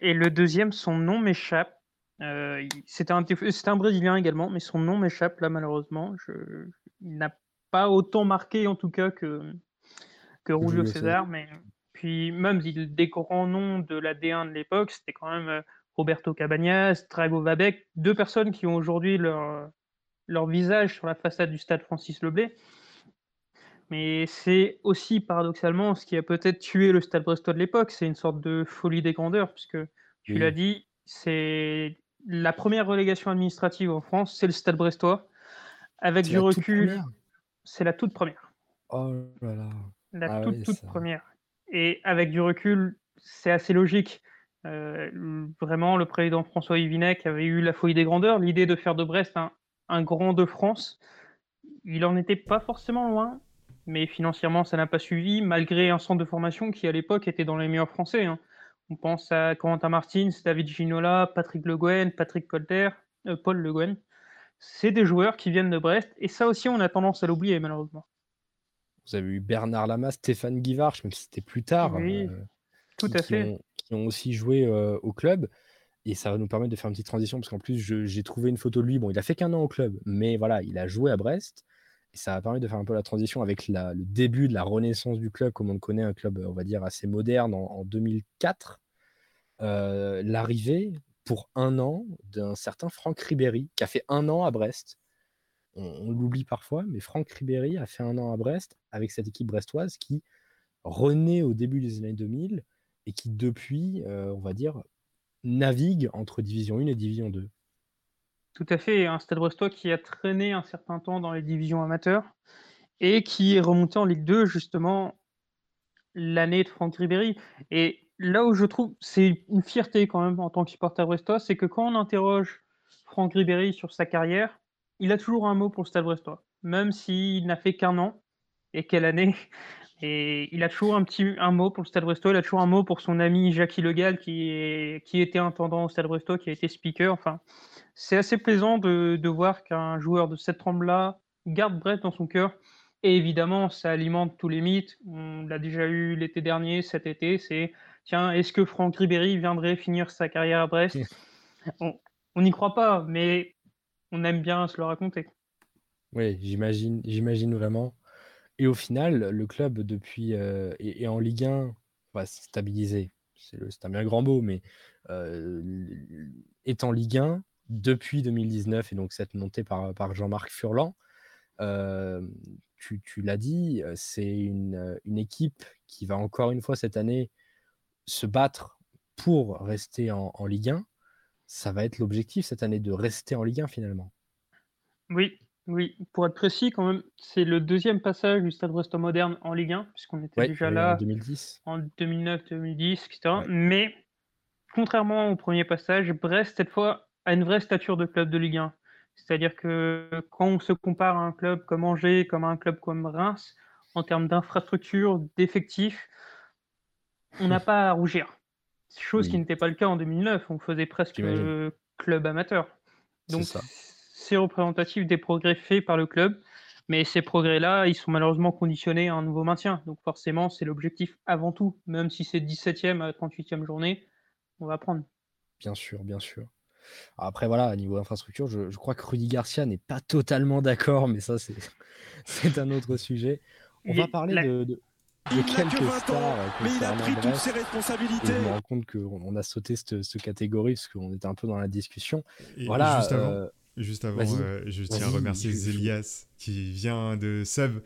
et, le deuxième, son nom m'échappe. Euh, C'était un, un, Brésilien également, mais son nom m'échappe là malheureusement. Je, il n'a pas autant marqué en tout cas que, que Julio César, mais puis même des grands noms de la D1 de l'époque, c'était quand même euh, Roberto Cabanas, Drago Vabec, deux personnes qui ont aujourd'hui leur, leur visage sur la façade du stade Francis Leblay. Mais c'est aussi paradoxalement ce qui a peut-être tué le Stade Brestois de l'époque. C'est une sorte de folie des grandeurs, puisque tu l'as dit, c'est la première relégation administrative en France, c'est le Stade Brestois. Avec du recul, c'est la toute première. Oh là là. La ah toute, toute première. Et avec du recul, c'est assez logique. Euh, vraiment, le président François Yvinec avait eu la folie des grandeurs, l'idée de faire de Brest un, un grand de France. Il en était pas forcément loin, mais financièrement, ça n'a pas suivi, malgré un centre de formation qui, à l'époque, était dans les meilleurs français. Hein. On pense à Corentin Martins, David Ginola, Patrick Le Guen, Patrick Colter, euh, Paul Le Guen. C'est des joueurs qui viennent de Brest, et ça aussi, on a tendance à l'oublier, malheureusement. Vous avez eu Bernard Lama, Stéphane Guivarch, même si c'était plus tard. Oui, euh, tout à fait. qui ont aussi joué euh, au club. Et ça va nous permettre de faire une petite transition, parce qu'en plus, j'ai trouvé une photo de lui. Bon, il a fait qu'un an au club, mais voilà, il a joué à Brest. Et ça a permis de faire un peu la transition avec le début de la renaissance du club, comme on le connaît, un club, on va dire, assez moderne en, 2004. Euh, l'arrivée pour un an d'un certain Franck Ribéry, qui a fait un an à Brest. On, l'oublie parfois, mais Franck Ribéry a fait un an à Brest avec cette équipe brestoise qui renaît au début des années 2000 et qui, depuis, euh, on va dire, navigue entre Division 1 et Division 2. Tout à fait, un Stade Brestois qui a traîné un certain temps dans les divisions amateurs et qui est remonté en Ligue 2 justement l'année de Franck Ribéry. Et là où je trouve c'est une fierté quand même en tant que supporter brestois, c'est que quand on interroge Franck Ribéry sur sa carrière, il a toujours un mot pour le Stade Brestois, même s'il n'a fait qu'un an. Et quelle année Et il a toujours un petit un mot pour le Stade Brestois, il a toujours un mot pour son ami Jackie Legal qui, est, qui était intendant au Stade Brestois, qui a été speaker. Enfin, c'est assez plaisant de, de voir qu'un joueur de cette trempe-là garde Brett dans son cœur. Et évidemment, ça alimente tous les mythes. On l'a déjà eu l'été dernier, cet été. C'est tiens, est-ce que Franck Ribéry viendrait finir sa carrière à Brest? On n'y croit pas, mais on aime bien se le raconter. Oui, j'imagine, j'imagine vraiment. Et au final, le club, depuis euh, est, en Ligue 1, va stabiliser. C'est un bien grand mot, mais euh, est en Ligue 1 depuis 2019 et donc cette montée par, par Jean-Marc Furlan. Euh, tu, tu l'as dit, c'est une, une, équipe qui va encore une fois cette année se battre pour rester en Ligue 1. Ça va être l'objectif cette année de rester en Ligue 1 finalement. Oui, oui, pour être précis, quand même, c'est le deuxième passage du Stade Brestois moderne en Ligue 1, puisqu'on était déjà là en 2010, en 2009, 2010, etc. Mais contrairement au premier passage, Brest cette fois a une vraie stature de club de Ligue 1. C'est-à-dire que quand on se compare à un club comme Angers, comme à un club comme Reims, en termes d'infrastructure, d'effectifs, on n'a pas à rougir. Chose qui n'était pas le cas en 2009. On faisait presque club amateur. Donc c'est représentatif des progrès faits par le club. Mais ces progrès-là, ils sont malheureusement conditionnés à un nouveau maintien. Donc forcément, c'est l'objectif avant tout. Même si c'est 17e à 38e journée, on va prendre. Bien sûr, bien sûr. Après, voilà, à niveau infrastructure, je, crois que Rudy Garcia n'est pas totalement d'accord, mais ça, c'est un autre sujet. On va parler de, de, quelques stars. mais il a pris toutes ses responsabilités. je me rends compte qu'on a sauté cette, catégorie parce qu'on était un peu dans la discussion. voilà. Juste avant, euh, juste avant euh, je tiens à remercier Zélias qui vient de sub.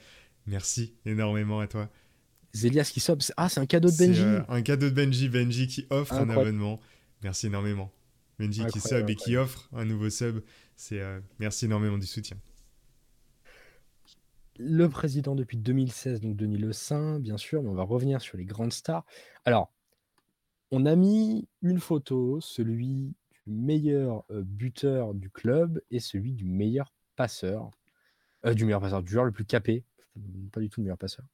Merci énormément à toi. Zélias qui sub, ah, c'est un cadeau de Benji. Euh, un cadeau de Benji, Benji qui offre un abonnement. Merci énormément. Benji qui sub et qui offre un nouveau sub. C'est euh, merci énormément du soutien. Le président depuis 2016, donc Denis Le Saint, bien sûr, mais on va revenir sur les grandes stars. Alors, on a mis une photo, celui meilleur buteur du club et celui du meilleur passeur, du meilleur passeur, du joueur le plus capé, pas du tout le meilleur passeur.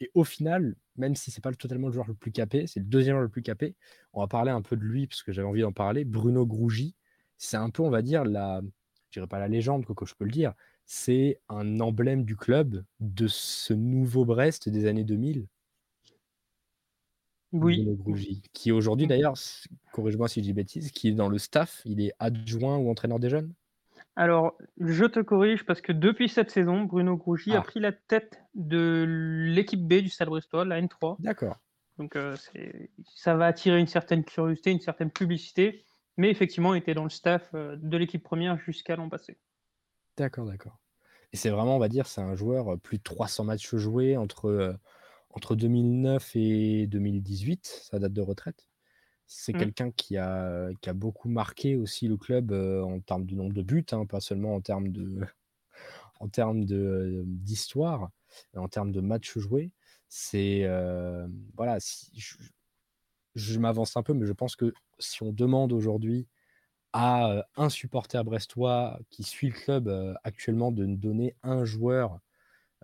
Et au final, même si c'est pas totalement le joueur le plus capé, c'est le deuxième joueur le plus capé, on va parler un peu de lui parce que j'avais envie d'en parler. Bruno Grougy, c'est un peu, on va dire, la, je dirais pas la légende, quoi, je peux le dire, c'est un emblème du club de ce nouveau Brest des années 2000. Oui. qui aujourd'hui d'ailleurs, corrige-moi si je dis bêtise, qui est dans le staff, il est adjoint ou entraîneur des jeunes? Alors, je te corrige parce que depuis cette saison, Bruno Grougy a ah. pris la tête de l'équipe B du Stade Brestois, la N3. D'accord. Donc, euh, ça va attirer une certaine curiosité, une certaine publicité, mais effectivement, il était dans le staff euh, de l'équipe première jusqu'à l'an passé. D'accord, d'accord. Et c'est vraiment, on va dire, c'est un joueur euh, plus de 300 matchs joués entre entre 2009 et 2018, sa date de retraite. C'est mmh. quelqu'un qui a, qui a beaucoup marqué aussi le club euh, en termes de nombre de buts, hein, pas seulement en termes de en termes de d'histoire, en termes de matchs joués. C'est euh, voilà, si, je, m'avance un peu, mais je pense que si on demande aujourd'hui à euh, un supporter brestois qui suit le club actuellement de nous donner un joueur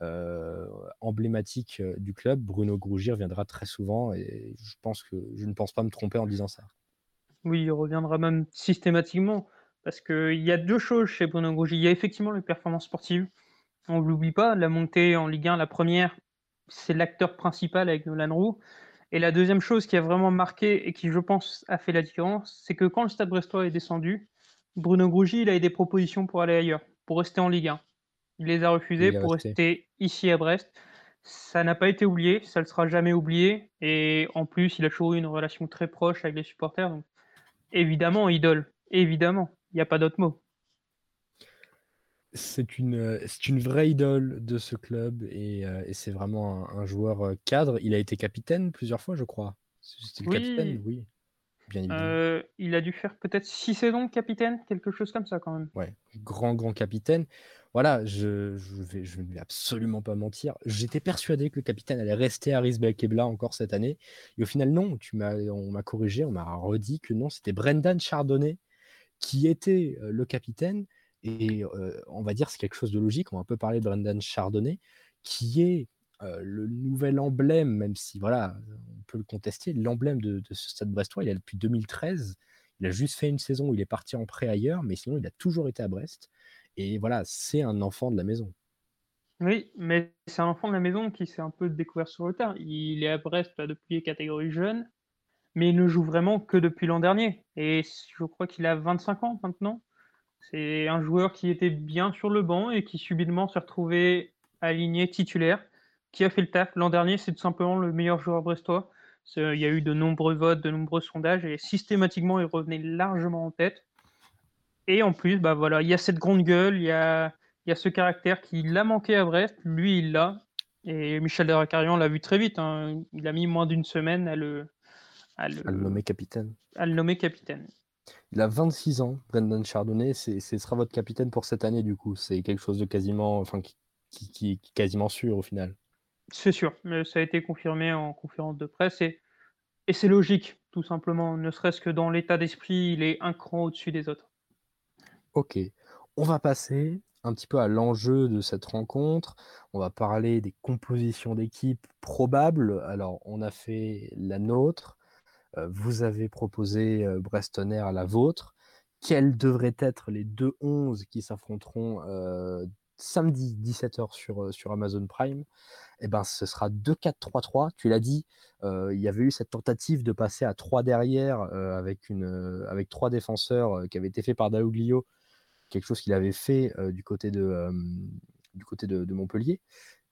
euh, emblématique euh, du club, Bruno Grougy reviendra très souvent et je pense que je ne pense pas me tromper en disant ça. Oui, il reviendra même systématiquement parce qu'il y a deux choses chez Bruno Grougy. Il y a effectivement les performances sportives. On ne l'oublie pas, la montée en Ligue 1, la première, c'est l'acteur principal avec Nolan Roux. Et la deuxième chose qui a vraiment marqué et qui, je pense, a fait la différence, c'est que quand le Stade Brestois est descendu, Bruno Grougy, il a eu des propositions pour aller ailleurs, pour rester en Ligue 1. Il les a refusés pour rester ici à Brest. Ça n'a pas été oublié, ça ne le sera jamais oublié. Et en plus, il a toujours eu une relation très proche avec les supporters. Donc, évidemment, idole. Évidemment. Il n'y a pas d'autre mot. C'est une, c'est une vraie idole de ce club et, euh, c'est vraiment un, joueur euh, cadre. Il a été capitaine plusieurs fois, je crois. C'était le capitaine, oui. Euh, il a dû faire peut-être six saisons capitaine, quelque chose comme ça quand même. Ouais, grand, grand capitaine. Voilà, je, vais, vais absolument pas mentir. J'étais persuadé que le capitaine allait rester à Belkebla encore cette année. Et au final, non, tu on m'a corrigé, on m'a redit que non, c'était Brendan Chardonnay qui était euh, le capitaine. Et euh, on va dire c'est quelque chose de logique. On va un peu parler de Brendan Chardonnay, qui est le nouvel emblème, même si voilà, on peut le contester, l'emblème de, ce stade brestois, il est depuis 2013. Il a juste fait une saison où il est parti en prêt ailleurs, mais sinon il a toujours été à Brest. Et voilà, c'est un enfant de la maison. Oui, mais c'est un enfant de la maison qui s'est un peu découvert sur le terrain. Il est à Brest depuis les catégories jeunes, mais il ne joue vraiment que depuis l'an dernier. Et je crois qu'il a 25 ans maintenant. C'est un joueur qui était bien sur le banc et qui subitement s'est retrouvé aligné titulaire qui a fait le taf. L'an dernier, c'est tout simplement le meilleur joueur brestois. Il y a eu de nombreux votes, de nombreux sondages, et systématiquement, il revenait largement en tête. Et en plus, bah voilà, il y a cette grande gueule, il y a, il y a ce caractère qui l'a manqué à Brest, lui, il l'a. Et Michel Derricarian l'a vu très vite. Hein. Il a mis moins d'une semaine à le, à le, nommer capitaine. À le nommer capitaine. Il a 26 ans, Brendan Chardonnay. Ce sera votre capitaine pour cette année, du coup. C'est quelque chose de quasiment, enfin, qui, qui, qui, quasiment sûr au final. C'est sûr, mais ça a été confirmé en conférence de presse et, et c'est logique, tout simplement, ne serait-ce que dans l'état d'esprit, il est un cran au-dessus des autres. Ok, on va passer un petit peu à l'enjeu de cette rencontre. On va parler des compositions d'équipe probables. Alors, on a fait la nôtre. Euh, vous avez proposé euh, Brestonner à la vôtre. Quels devraient être les deux 11 qui s'affronteront euh, samedi 17h sur, sur Amazon Prime, eh ben, ce sera 2-4-3-3. Tu l'as dit, il y avait eu cette tentative de passer à 3 derrière avec, une, avec 3 défenseurs qui avait été fait par Daouglio, quelque chose qu'il avait fait du côté, de, du côté de, Montpellier.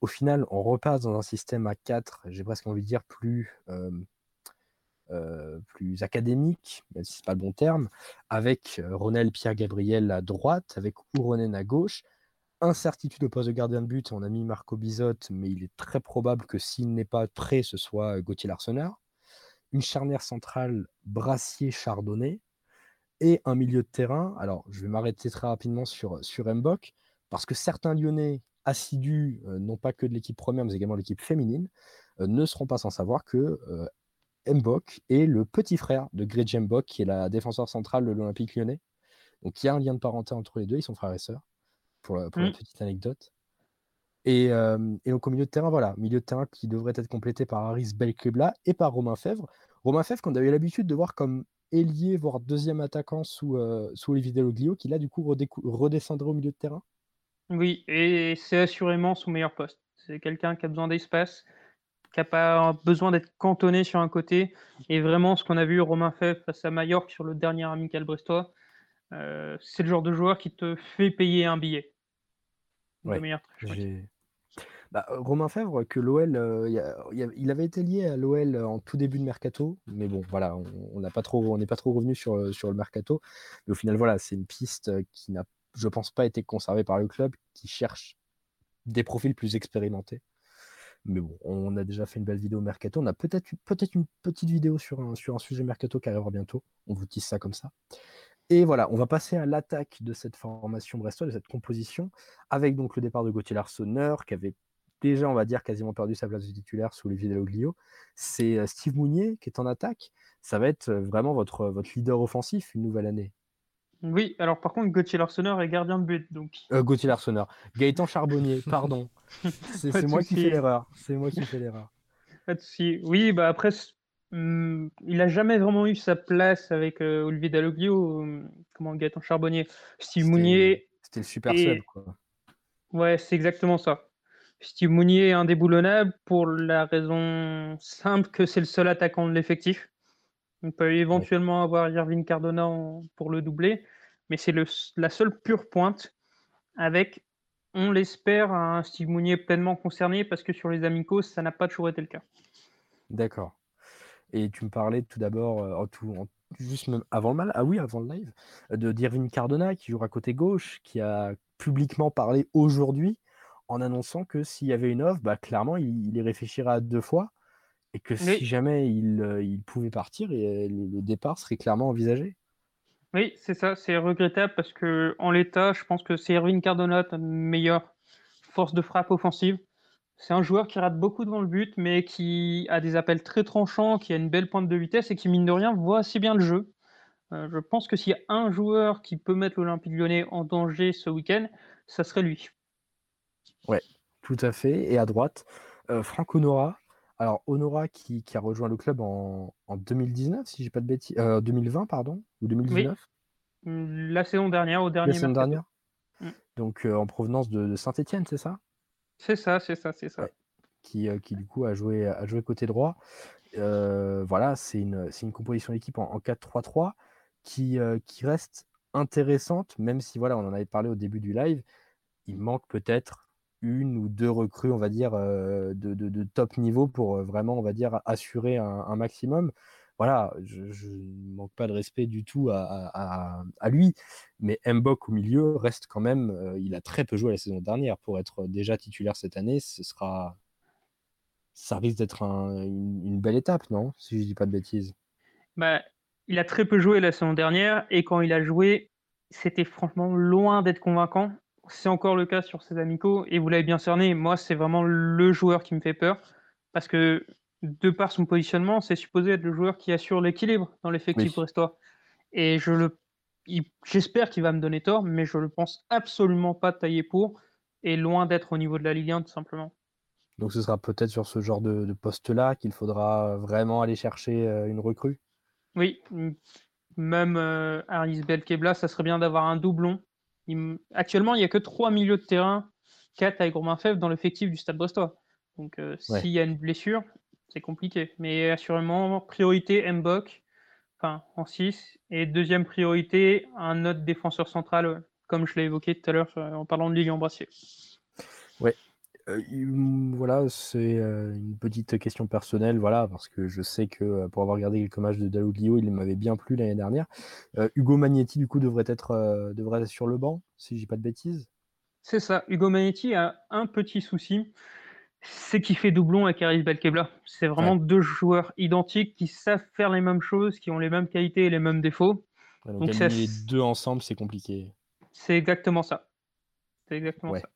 Au final, on repasse dans un système à 4, j'ai presque envie de dire plus, plus académique, même si ce n'est pas le bon terme, avec Ronel Pierre-Gabriel à droite, avec Ouronen à gauche incertitude au poste de gardien de but. On a mis Marco Bizot, mais il est très probable que s'il n'est pas prêt, ce soit Gauthier Larsonneur. Une charnière centrale Brassier-Chardonnay et un milieu de terrain. Alors, je vais m'arrêter très rapidement sur, sur Mbok, parce que certains Lyonnais assidus, euh, non pas que de l'équipe première, mais également de l'équipe féminine, euh, ne seront pas sans savoir que euh, Mbok est le petit frère de Greg Mbok, qui est la défenseur centrale de l'Olympique lyonnais. Donc, il y a un lien de parenté entre les deux, ils sont frères et sœurs pour, la, mmh. petite anecdote. Et, donc au milieu de terrain, voilà, milieu de terrain qui devrait être complété par Aris Belkebla et par Romain Fèvre. Romain Fèvre qu'on avait l'habitude de voir comme ailier, voire deuxième attaquant sous, sous Olivier Deloglio, qui là du coup redescendrait au milieu de terrain. Oui, et c'est assurément son meilleur poste. C'est quelqu'un qui a besoin d'espace. qui n'a pas besoin d'être cantonné sur un côté. Et vraiment, ce qu'on a vu Romain fait face à Mallorca sur le dernier amical brestois, euh, c'est le genre de joueur qui te fait payer un billet. Bah, Romain Fèvre, que l'OL, il avait été lié à l'OL en tout début de mercato, mais bon, voilà, on n'est pas trop, revenu sur, le mercato. Mais au final, voilà, c'est une piste qui n'a, je pense, pas été conservée par le club, qui cherche des profils plus expérimentés. Mais bon, on a déjà fait une belle vidéo mercato. On a peut-être une petite vidéo sur un, sur un sujet mercato qui arrivera bientôt. On vous tisse ça comme ça. Et voilà, on va passer à l'attaque de cette formation brestois, de cette composition, avec donc le départ de Gauthier Larsonneur, qui avait déjà, on va dire, quasiment perdu sa place de titulaire sous Olivier Deloglio. C'est euh, Steve Mounier qui est en attaque. Ça va être euh, vraiment votre, votre leader offensif une nouvelle année. Oui, alors par contre, Gauthier Larsonneur est gardien de but. Donc... Euh, Gauthier Larsonneur. Gaëtan Charbonnier, pardon. C'est moi qui fais l'erreur. C'est moi qui fais l'erreur. Oui, bah après, hmm, il a jamais vraiment eu sa place avec euh, Olivier Dalloglio, hmm, comment Gaëtan Charbonnier. Steve Mounier. C'était le super sub, quoi. Ouais, c'est exactement ça. Steve Mounier est indéboulonnable pour la raison simple que c'est le seul attaquant de l'effectif. On peut éventuellement avoir Irving Cardona pour le doubler, mais c'est la seule pure pointe avec, on l'espère, un Steve Mounier pleinement concerné parce que sur les amicaux, ça n'a pas toujours été le cas. D'accord. Et tu me parlais tout d'abord, euh, juste avant le mal, ah oui, avant le live, de d'Irving Cardona qui jouera côté gauche, qui a publiquement parlé aujourd'hui en annonçant que s'il y avait une offre, bah, clairement, il, il y réfléchira deux fois et que si jamais il, euh, il, pouvait partir, et, euh, le, départ serait clairement envisagé. Oui, c'est ça, c'est regrettable parce que en l'état, je pense que c'est Erwin Cardona, meilleure force de frappe offensive. C'est un joueur qui rate beaucoup devant le but, mais qui a des appels très tranchants, qui a une belle pointe de vitesse et qui, mine de rien, voit assez bien le jeu. Euh, je pense que s'il y a un joueur qui peut mettre l'Olympique lyonnais en danger ce week-end, ça serait lui. Ouais, tout à fait. Et à droite, Franck Honora, alors, Honora qui, a rejoint le club en, 2019, si j'ai pas de bêtises. 2020, euh, pardon, ou 2019 mmh, La saison dernière, au dernier La saison dernière mmh. Donc, euh, en provenance de, Saint-Etienne, c'est ça? C'est ça, c'est ça, c'est ça. Qui, euh, qui, du coup, a joué, a joué côté droit. voilà, c'est une, une, composition d'équipe en, 4-3-3 qui, qui reste intéressante, même si, voilà, on en avait parlé au début du live. Il manque peut-être une ou deux recrues, on va dire, euh, de, top niveau pour euh, vraiment, on va dire, assurer un, maximum. Voilà, je ne manque pas de respect du tout à, lui, mais Mbok au milieu reste quand même, euh, il a très peu joué la saison dernière. Pour être déjà titulaire cette année, ce sera, ça risque d'être une, belle étape, non Si je dis pas de bêtises? Bah, il a très peu joué la saison dernière, et quand il a joué, c'était franchement loin d'être convaincant c'est encore le cas sur ces amicaux, et vous l'avez bien cerné, moi c'est vraiment le joueur qui me fait peur, parce que de par son positionnement, c'est supposé être le joueur qui assure l'équilibre dans l'effectif oui. brestois. Et je le, j'espère qu'il va me donner tort, mais je le pense absolument pas taillé pour, et loin d'être au niveau de la Ligue 1 tout simplement. Donc ce sera peut-être sur ce genre de, poste-là qu'il faudra vraiment aller chercher euh, une recrue? Oui, même euh, Aris Belkebla, ça serait bien d'avoir un doublon Actuellement, il n'y a que trois milieux de terrain, 4 avec Romain Fèvre dans l'effectif du Stade Brestois. Donc, euh, s'il y a une blessure, c'est compliqué. Mais assurément, priorité Mbok, enfin en 6. Et deuxième priorité, un autre défenseur central, comme je l'ai évoqué tout à l'heure euh, en parlant de Lilian Brassier. Ouais, euh, voilà, c'est euh, une petite question personnelle, voilà, parce que je sais que euh, pour avoir regardé quelques matchs de Dalloglio, il m'avait bien plu l'année dernière. Hugo Magnetti, du coup, devrait être, devrait être sur le banc, si je dis pas de bêtises. C'est ça. Hugo Magnetti a un petit souci, c'est qu'il fait doublon avec Aris Belkebla. C'est vraiment deux joueurs identiques qui savent faire les mêmes choses, qui ont les mêmes qualités et les mêmes défauts. donc, les deux ensemble, c'est compliqué. C'est exactement ça. C'est exactement ça.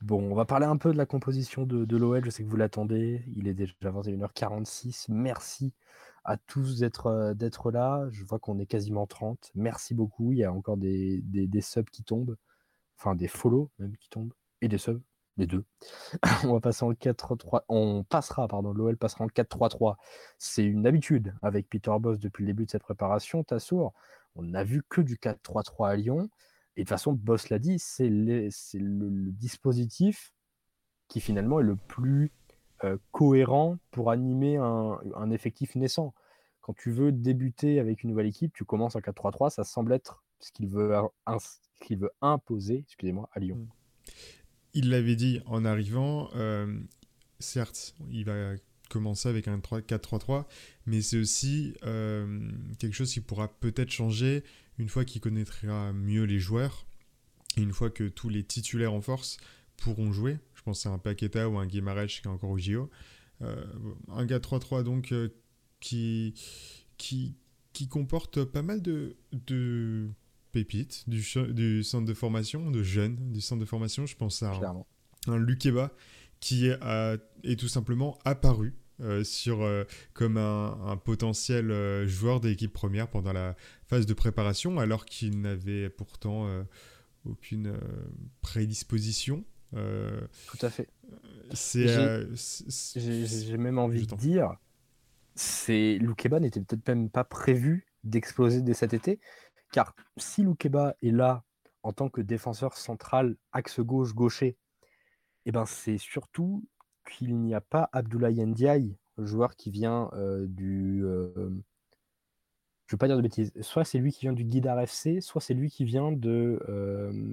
Bon, on va parler un peu de la composition de, l'OL. Je sais que vous l'attendez. Il est déjà 21h46. Merci à tous euh, d'être là. Je vois qu'on est quasiment 30. Merci beaucoup. Il y a encore des, subs qui tombent. Enfin, des follow même qui tombent. Et des subs. Les deux. on va passer en 4-3. On passera, pardon, l'OL passera en 4-3-3. C'est une habitude avec Peter Boss depuis le début de cette préparation. Tassour, on n'a vu que du 4-3-3 à Lyon. Et de toute façon, Boss l'a dit, c'est le, dispositif qui finalement est le plus cohérent pour animer un, effectif naissant. Quand tu veux débuter avec une nouvelle équipe, tu commences en 4-3-3, ça semble être ce qu'il veut, imposer excusez-moi, à Lyon. Mmh. Il l'avait dit en arrivant, certes, il va commencer avec un 4-3-3, mais c'est aussi quelque chose qui pourra peut-être changer une fois qu'il connaîtra mieux les joueurs, et une fois que tous les titulaires en force pourront jouer. Je pense à un Paqueta ou un Guimarães qui est encore au JO. Euh, un gars 3-3 donc euh, qui, qui, qui comporte pas mal de, de pépites du, du centre de formation, de jeunes du centre de formation. Je pense à un, un Lukeba qui est, est, tout simplement apparu euh, sur, comme un, un potentiel joueur de l'équipe première pendant la phase de préparation, alors qu'il n'avait pourtant aucune prédisposition euh, Tout à fait. Euh, j'ai même envie de dire, c'est Loukeba n'était peut-être même pas prévu d'exploser dès cet été, car si Loukeba est là en tant que défenseur central, axe gauche, gaucher, et eh ben c'est surtout qu'il n'y a pas Abdoulaye Ndiaye, joueur qui vient euh, du. je ne veux pas dire de bêtises. Soit c'est lui qui vient du Guidar FC, soit c'est lui qui vient de,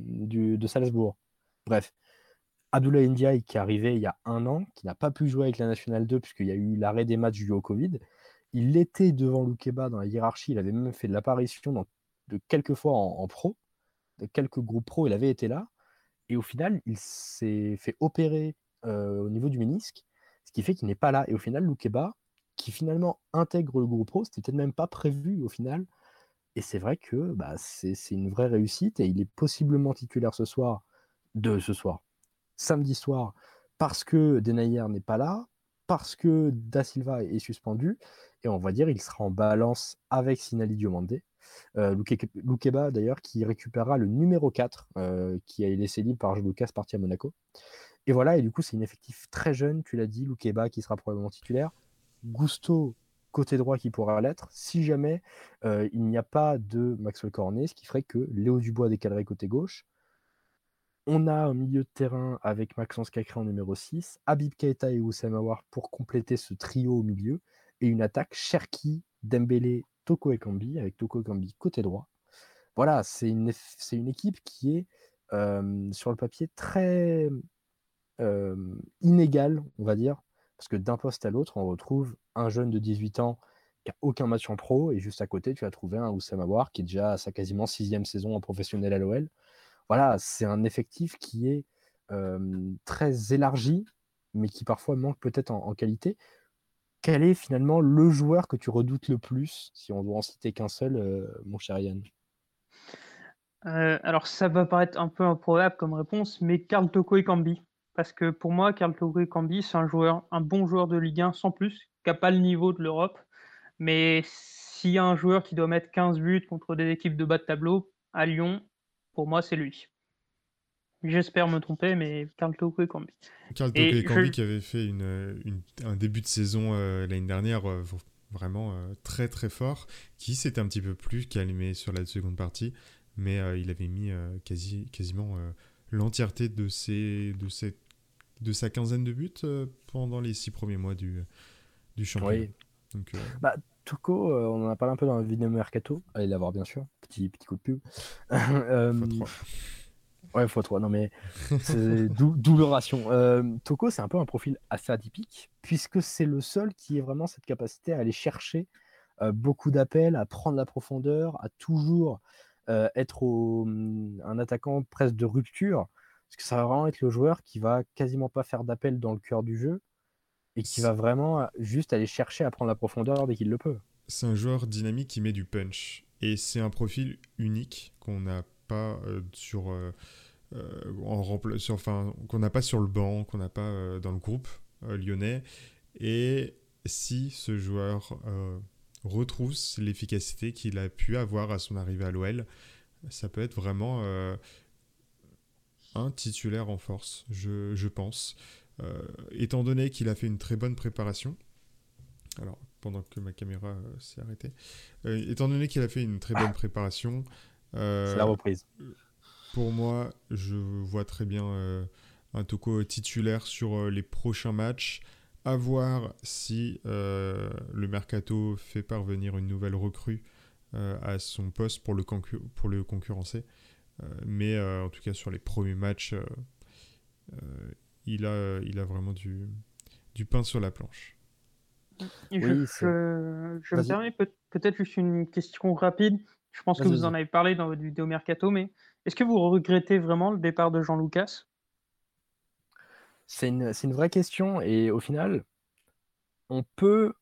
du, de Salzbourg. Bref, Abdoulaye Ndiaye qui est arrivé il y a un an, qui n'a pas pu jouer avec la Nationale 2 puisqu'il y a eu l'arrêt des matchs dû au Covid. Il était devant Loukeba dans la hiérarchie, il avait même fait de l'apparition de quelques fois en, pro, de quelques groupes pro, il avait été là. Et au final, il s'est fait opérer euh, au niveau du ménisque, ce qui fait qu'il n'est pas là. Et au final, Loukeba, qui finalement intègre le groupe pro, c'était peut-être même pas prévu au final. Et c'est vrai que bah, c'est une vraie réussite et il est possiblement titulaire ce soir, de ce soir, samedi soir parce que Denayer n'est pas là, parce que Da Silva est suspendu, et on va dire il sera en balance avec Sinali Diomande. Euh, Loukeba d'ailleurs qui récupérera le numéro 4 euh, qui a été laissé libre par Lucas parti à Monaco. Et voilà, et du coup c'est une effectif très jeune, tu l'as dit, Loukeba qui sera probablement titulaire, Gusto côté droit qui pourra l'être, si jamais euh, il n'y a pas de Maxwell Cornet, ce qui ferait que Léo Dubois décalerait côté gauche, on a un milieu de terrain avec Maxence Cacré en numéro 6, Habib Keita et Oussama War pour compléter ce trio au milieu, et une attaque Cherki, Dembélé, Toko Ekambi, avec Toko Ekambi côté droit. Voilà, c'est une, une, équipe qui est sur le papier très inégale, on va dire, parce que d'un poste à l'autre, on retrouve un jeune de 18 ans qui n'a aucun match en pro, et juste à côté, tu as trouvé un Oussama War qui est déjà à sa quasiment sixième saison en professionnel à l'OL voilà, c'est un effectif qui est très élargi, mais qui parfois manque peut-être en, qualité. Quel est finalement le joueur que tu redoutes le plus, si on doit en citer qu'un seul, mon cher Yann alors ça va paraître un peu improbable comme réponse, mais Karl Toko Kambi. Parce que pour moi, Karl Toko Kambi, c'est un joueur, un bon joueur de Ligue 1 sans plus, qui n'a pas le niveau de l'Europe. Mais s'il y a un joueur qui doit mettre 15 buts contre des équipes de bas de tableau, à Lyon, pour moi, c'est lui. J'espère me tromper, mais Carl et Cambi. Carl et Cambi qui avait fait une, un début de saison euh, l'année dernière euh, vraiment euh, très très fort, qui s'était un petit peu plus calmé sur la seconde partie, mais il avait mis quasi, quasiment l'entièreté de, ses, de, ses, de sa quinzaine de buts pendant les six premiers mois du, du championnat. Oui. Donc, bah, Toko, on en a parlé un peu dans la vidéo Mercato, allez la voir bien sûr, petit, petit coup de pub. Ouais, x3. Non, mais c'est double ration. Euh, Toko, c'est un peu un profil assez atypique, puisque c'est le seul qui ait vraiment cette capacité à aller chercher euh, beaucoup d'appels, à prendre la profondeur, à toujours euh, être mm, un attaquant presque de rupture. Parce que ça va vraiment être le joueur qui va quasiment pas faire d'appel dans le cœur du jeu et qui va vraiment juste aller chercher à prendre la profondeur dès qu'il le peut. C'est un joueur dynamique qui met du punch. Et c'est un profil unique qu'on n'a pas sur euh, en enfin, qu'on n'a pas sur le banc, qu'on n'a pas euh, dans le groupe euh, lyonnais. Et si ce joueur retrouve l'efficacité qu'il a pu avoir à son arrivée à l'OL, ça peut être vraiment un titulaire en force, je, je pense. étant donné qu'il a fait une très bonne préparation, alors pendant que ma caméra s'est arrêtée, étant donné qu'il a fait une très bonne préparation, c'est la reprise. Pour moi, je vois très bien euh, un Toko titulaire sur euh, les prochains matchs à voir si le mercato fait parvenir une nouvelle recrue à son poste pour le, pour le concurrencer. Mais en tout cas, sur les premiers matchs, il, a, il a vraiment du, du pain sur la planche. je, je, me permets peut-être juste une question rapide. Je pense que vous en avez parlé dans votre vidéo Mercato, mais est-ce que vous regrettez vraiment le départ de Jean Lucas? C'est une, une, vraie question et au final, on peut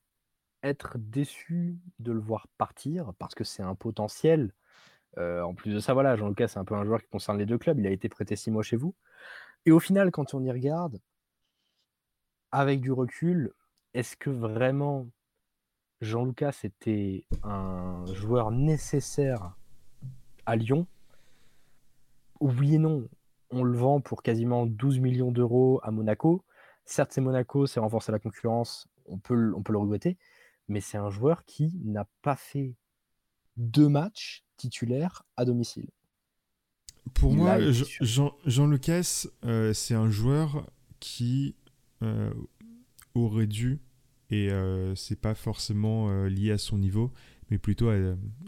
être déçu de le voir partir parce que c'est un potentiel. Euh, en plus de ça, voilà, Jean Lucas, c'est un peu un joueur qui concerne les deux clubs. Il a été prêté six mois chez vous. Et au final, quand on y regarde, avec du recul, est-ce que vraiment Jean-Lucas était un joueur nécessaire à Lyon? Oui et non. On le vend pour quasiment 12 millions d'euros à Monaco. Certes, c'est Monaco, c'est renforcer la concurrence, on peut, on peut le regretter, mais c'est un joueur qui n'a pas fait deux matchs titulaires à domicile. Pour moi, Jean-Lucas, euh, c'est un joueur qui euh, aurait dû, et euh, c'est pas forcément euh, lié à son niveau, mais plutôt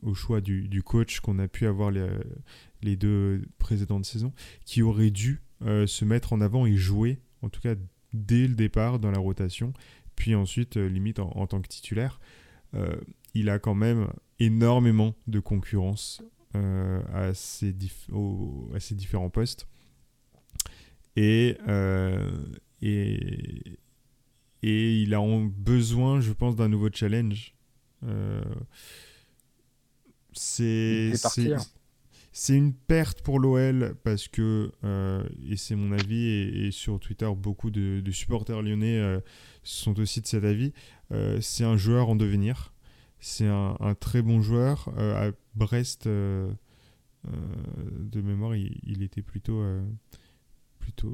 au choix du, coach qu'on a pu avoir les, deux précédentes saisons, qui aurait dû se mettre en avant et jouer, en tout cas dès le départ dans la rotation, puis ensuite limite en, tant que titulaire. Il a quand même énormément de concurrence à, ses à, ses différents postes. Et, et, et il a besoin, je pense, d'un nouveau challenge. Euh, c'est c'est une perte pour l'OL parce que, euh, et c'est mon avis, et, sur Twitter, beaucoup de, supporters lyonnais euh, sont aussi de cet avis, c'est un joueur en devenir. C'est un, très bon joueur. à Brest, de mémoire, il était plutôt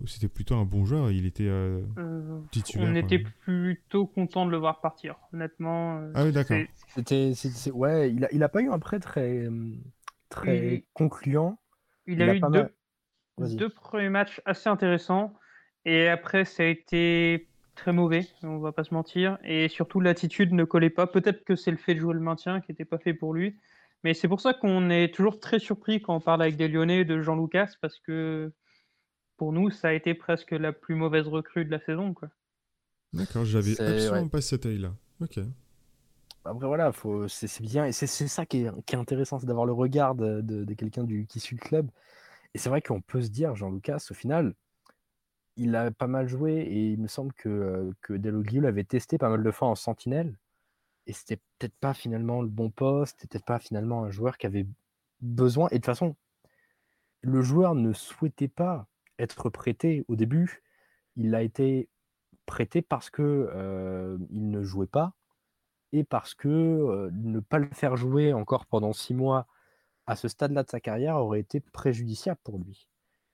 c'était plutôt un bon joueur. Il était euh, euh, titulaire. On était plutôt content de le voir partir, honnêtement. Euh, ah oui, d'accord. C'était, ouais, il a, il a pas eu un prêt très, très concluant. Il, a, eu deux, deux premiers matchs assez intéressants, et après ça a été très mauvais, on va pas se mentir, et surtout l'attitude ne collait pas. Peut-être que c'est le fait de jouer le maintien qui n'était pas fait pour lui, mais c'est pour ça qu'on est toujours très surpris quand on parle avec des Lyonnais de Jean Lucas parce que pour nous, ça a été presque la plus mauvaise recrue de la saison. Quoi. D'accord, j'avais absolument pas cet œil-là. Ok. Après, voilà, faut... c'est bien. Et c'est ça qui est, qui est intéressant, c'est d'avoir le regard de, de, quelqu'un qui suit le club. Et c'est vrai qu'on peut se dire, Jean-Lucas, au final, il a pas mal joué et il me semble que, que Deloglio l'avait testé pas mal de fois en sentinelle. Et c'était peut-être pas finalement le bon poste, c'était peut-être pas finalement un joueur qui avait besoin. Et de toute façon, le joueur ne souhaitait pas être prêté au début, il a été prêté parce que il ne jouait pas et parce que ne pas le faire jouer encore pendant six mois à ce stade-là de sa carrière aurait été préjudiciable pour lui.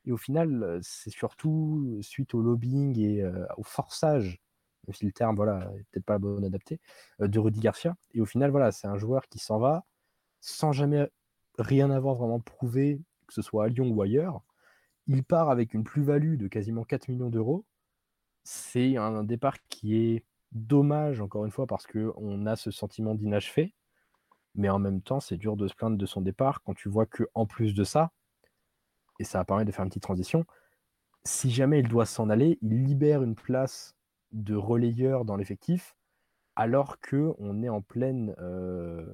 Et au final, c'est surtout suite au lobbying et au forçage, même si le terme, voilà, peut-être pas bon adapté, de Rudy Garcia. Et au final, voilà, c'est un joueur qui s'en va sans jamais rien avoir vraiment prouvé, que ce soit à Lyon ou ailleurs. Il part avec une plus-value de quasiment 4 millions d'euros. C'est un départ qui est dommage, encore une fois, parce qu'on a ce sentiment d'inachevé. Mais en même temps, c'est dur de se plaindre de son départ quand tu vois qu'en plus de ça, et ça permet de faire une petite transition, si jamais il doit s'en aller, il libère une place de relayeur dans l'effectif, alors qu'on est en pleine euh,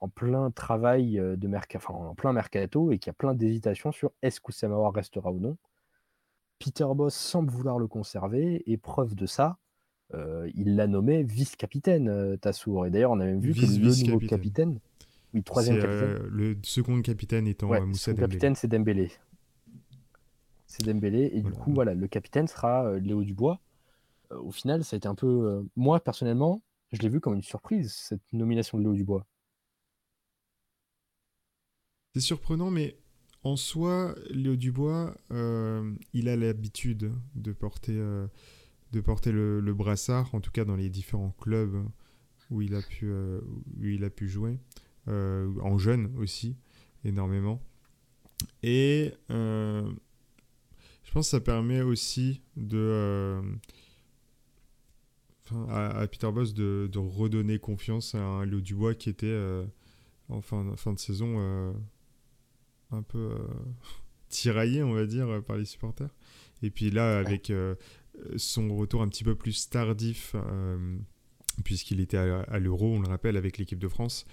en plein travail euh, de mercato, en plein mercato et qu'il y a plein d'hésitations sur est-ce que Samawar restera ou non. Peter Boss semble vouloir le conserver et preuve de ça, euh, il l'a nommé vice-capitaine euh, Tassour. Et d'ailleurs, on a même vu que le nouveau capitaine, oui, troisième capitaine. le second capitaine étant ouais, Moussa Dembélé. capitaine, c'est Dembélé. C'est Dembélé. Et du coup, voilà, le capitaine sera Léo Dubois. au final, ça a été un peu. moi, personnellement, je l'ai vu comme une surprise, cette nomination de Léo Dubois. C'est surprenant, mais en soi, Léo Dubois, euh, il a l'habitude de porter, euh, de porter le, brassard, en tout cas dans les différents clubs où il a pu, euh, où il a pu jouer, en jeune aussi, énormément. Et je pense que ça permet aussi de, à, Peter Boss de, redonner confiance à un Léo Dubois qui était en fin, fin, de saison un peu tiraillé, on va dire, par les supporters. Et puis là, avec son retour un petit peu plus tardif, puisqu'il était à, l'Euro, on le rappelle, avec l'équipe de France,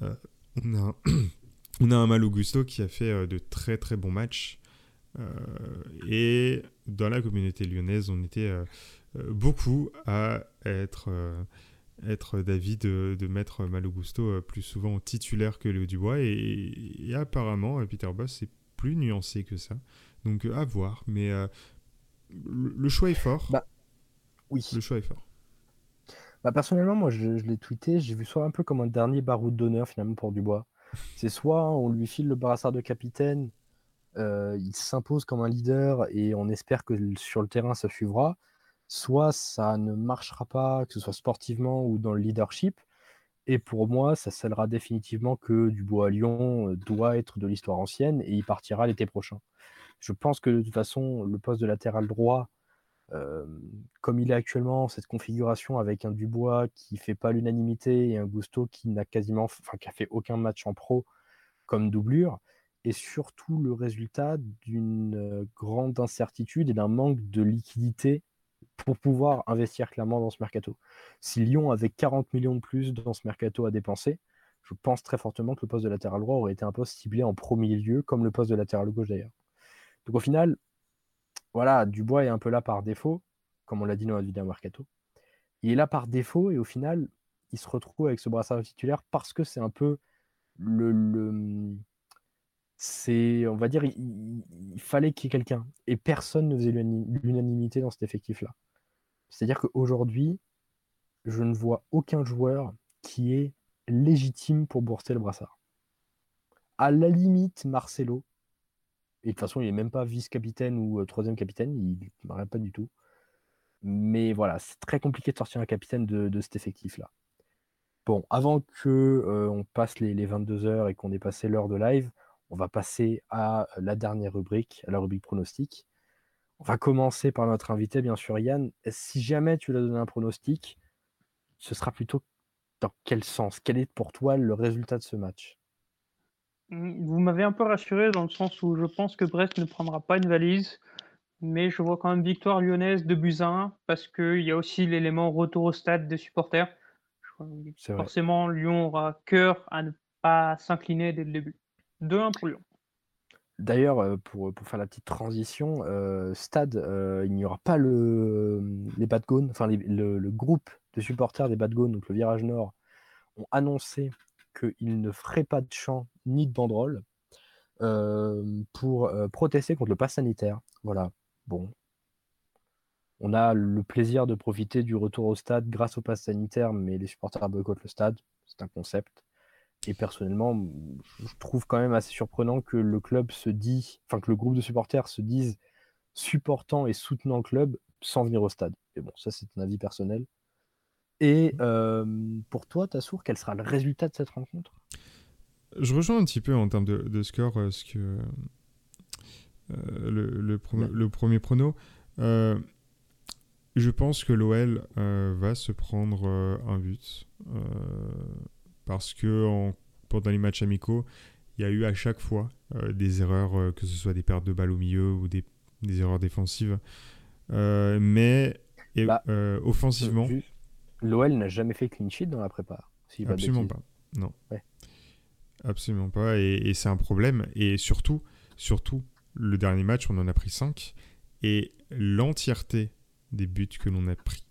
on a, on a un Malo Gusto qui a fait de très très bons matchs. et dans la communauté lyonnaise, on était beaucoup à être, être d'avis de, mettre Malo Gusto plus souvent titulaire que Léo Dubois. Et, apparemment, Peter Boss est plus nuancé que ça. Donc à voir. Mais le, choix est fort. Bah, oui. Le choix est fort. Bah, personnellement, moi, je, l'ai tweeté. J'ai vu soit un peu comme un dernier baroud d'honneur finalement pour Dubois. C'est soit on lui file le brassard de capitaine, euh, il s'impose comme un leader et on espère que sur le terrain ça suivra. Soit ça ne marchera pas, que ce soit sportivement ou dans le leadership. Et pour moi, ça scellera définitivement que Dubois à Lyon euh, doit être de l'histoire ancienne et il partira l'été prochain. Je pense que de toute façon, le poste de latéral droit, comme il est actuellement, cette configuration avec un Dubois qui fait pas l'unanimité et un Gusto qui n'a quasiment, enfin qui a fait aucun match en pro comme doublure, et surtout le résultat d'une grande incertitude et d'un manque de liquidité pour pouvoir investir clairement dans ce mercato. Si Lyon avait 40 millions de plus dans ce mercato à dépenser, je pense très fortement que le poste de latéral droit aurait été un poste ciblé en premier lieu, comme le poste de latéral gauche d'ailleurs. Donc au final, voilà, Dubois est un peu là par défaut, comme on l'a dit dans la vidéo Mercato. Il est là par défaut et au final, il se retrouve avec ce brassard titulaire parce que c'est un peu le, c'est, on va dire, il, fallait qu'il y ait quelqu'un et personne ne faisait l'unanimité dans cet effectif-là. C'est-à-dire qu'aujourd'hui, je ne vois aucun joueur qui est légitime pour bourser le brassard. À la limite, Marcelo, et de toute façon, il n'est même pas vice-capitaine ou euh, troisième capitaine, il ne m'arrête pas du tout. Mais voilà, c'est très compliqué de sortir un capitaine de, cet effectif-là. Bon, avant que euh, on passe les, 22 heures et qu'on ait passé l'heure de live, on va passer à la dernière rubrique, à la rubrique pronostic. On va commencer par notre invité, bien sûr, Yann. Si jamais tu lui as donné un pronostic, ce sera plutôt dans quel sens? Quel est pour toi le résultat de ce match? Vous m'avez un peu rassuré dans le sens où je pense que Brest ne prendra pas une valise, mais je vois quand même victoire lyonnaise de Buzyn parce qu'il y a aussi l'élément retour au stade des supporters. Forcément, Lyon aura cœur à ne pas s'incliner dès le début. 2-1 pour Lyon. D'ailleurs, euh, pour, pour, faire la petite transition, euh, stade, euh, il n'y aura pas le, les Bad enfin le, le, groupe de supporters des Bad donc le Virage Nord, ont annoncé qu'il ne ferait pas de chant ni de banderole pour protester contre le pass sanitaire. Voilà. Bon. On a le plaisir de profiter du retour au stade grâce au pass sanitaire, mais les supporters boycottent le stade. C'est un concept. Et personnellement, je trouve quand même assez surprenant que le club se dit, enfin que le groupe de supporters se dise supportant et soutenant le club sans venir au stade. Mais bon, ça c'est un avis personnel. Et pour toi, Tassour, quel sera le résultat de cette rencontre? Je rejoins un petit peu en termes de, score euh, ce que euh, le, le, premier prono. Euh, je pense que l'OL va se prendre un but parce que en, pendant les matchs amicaux, il y a eu à chaque fois des erreurs, que ce soit des pertes de balles au milieu ou des, des erreurs défensives. mais bah, offensivement. L'OL n'a jamais fait clean sheet dans la prépa. Absolument pas. Non. Absolument pas. Et, c'est un problème. Et surtout, surtout, le dernier match, on en a pris 5. Et l'entièreté des buts que l'on a pris